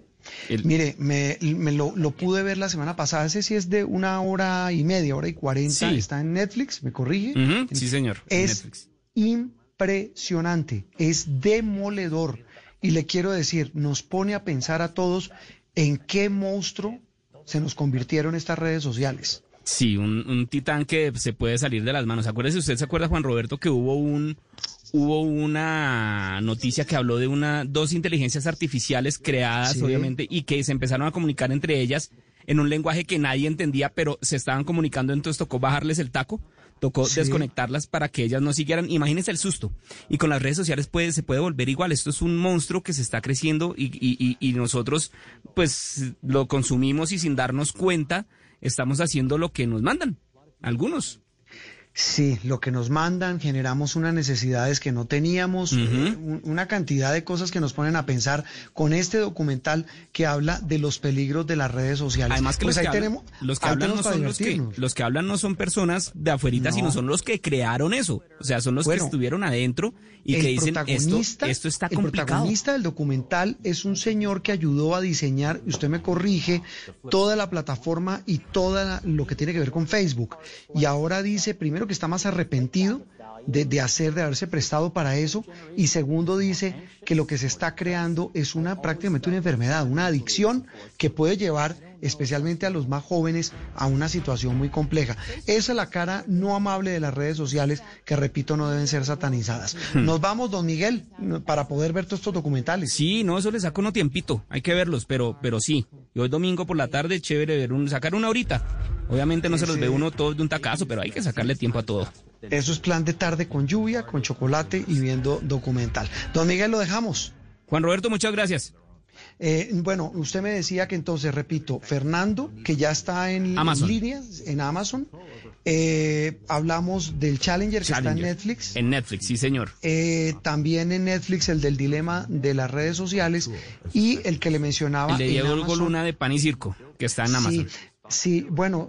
El- Mire, me, me lo, lo pude ver la semana pasada, ese sí es de una hora y media, hora y cuarenta, Sí. está en Netflix, ¿me corrige? Sí, señor, Es Netflix. impresionante, es demoledor. Y le quiero decir, nos pone a pensar a todos en qué monstruo se nos convirtieron estas redes sociales. Sí, un, un titán que se puede salir de las manos. Acuérdese, usted se acuerda, Juan Roberto, que hubo un hubo una noticia que habló de una dos inteligencias artificiales creadas, Sí. obviamente, y que se empezaron a comunicar entre ellas en un lenguaje que nadie entendía, pero se estaban comunicando, entonces tocó bajarles el taco, tocó Sí. desconectarlas para que ellas no siguieran. Imagínense el susto. Y con las redes sociales puede, se puede volver igual. Esto es un monstruo que se está creciendo y, y- y- y nosotros, pues, lo consumimos y sin darnos cuenta, estamos haciendo lo que nos mandan. Algunos. Sí, lo que nos mandan, generamos unas necesidades que no teníamos, un- una cantidad de cosas que nos ponen a pensar con este documental que habla de los peligros de las redes sociales. Además que pues los, ahí que tenemos, los que hablan no son los que, divertirnos. los que hablan no son personas de afuerita, No. sino son los que crearon eso. O sea, son los Bueno, que estuvieron adentro y el que dicen esto, esto está El complicado. protagonista del documental es un señor que ayudó a diseñar, y usted me corrige, toda la plataforma y todo lo que tiene que ver con Facebook. Y ahora dice, primero, que está más arrepentido de, de hacer, de haberse prestado para eso. Y segundo, dice que lo que se está creando es una prácticamente una enfermedad, una adicción que puede llevar especialmente a los más jóvenes a una situación muy compleja. Esa es la cara no amable de las redes sociales que, repito, no deben ser satanizadas. Hmm. Nos vamos, don Miguel, para poder ver todos estos documentales. Sí, no, eso le saca uno tiempito, hay que verlos, pero, pero sí. Y hoy domingo por la tarde, chévere ver un, sacar una horita. Obviamente no se los ve uno todos de un tacazo, pero hay que sacarle tiempo a todo. Eso es plan de tarde con lluvia, con chocolate y viendo documental. Don Miguel, lo dejamos. Juan Roberto, muchas gracias. Eh, bueno, usted me decía que entonces, repito, Fernando, que ya está en, Amazon. en línea, en Amazon. Eh, hablamos del Challenger, que está en. Netflix. En Netflix, sí, señor. Eh, también en Netflix el del dilema de las redes sociales y el que le mencionaba El de Diego. Luna de Pan y Circo, que está en Amazon. Sí, sí, bueno,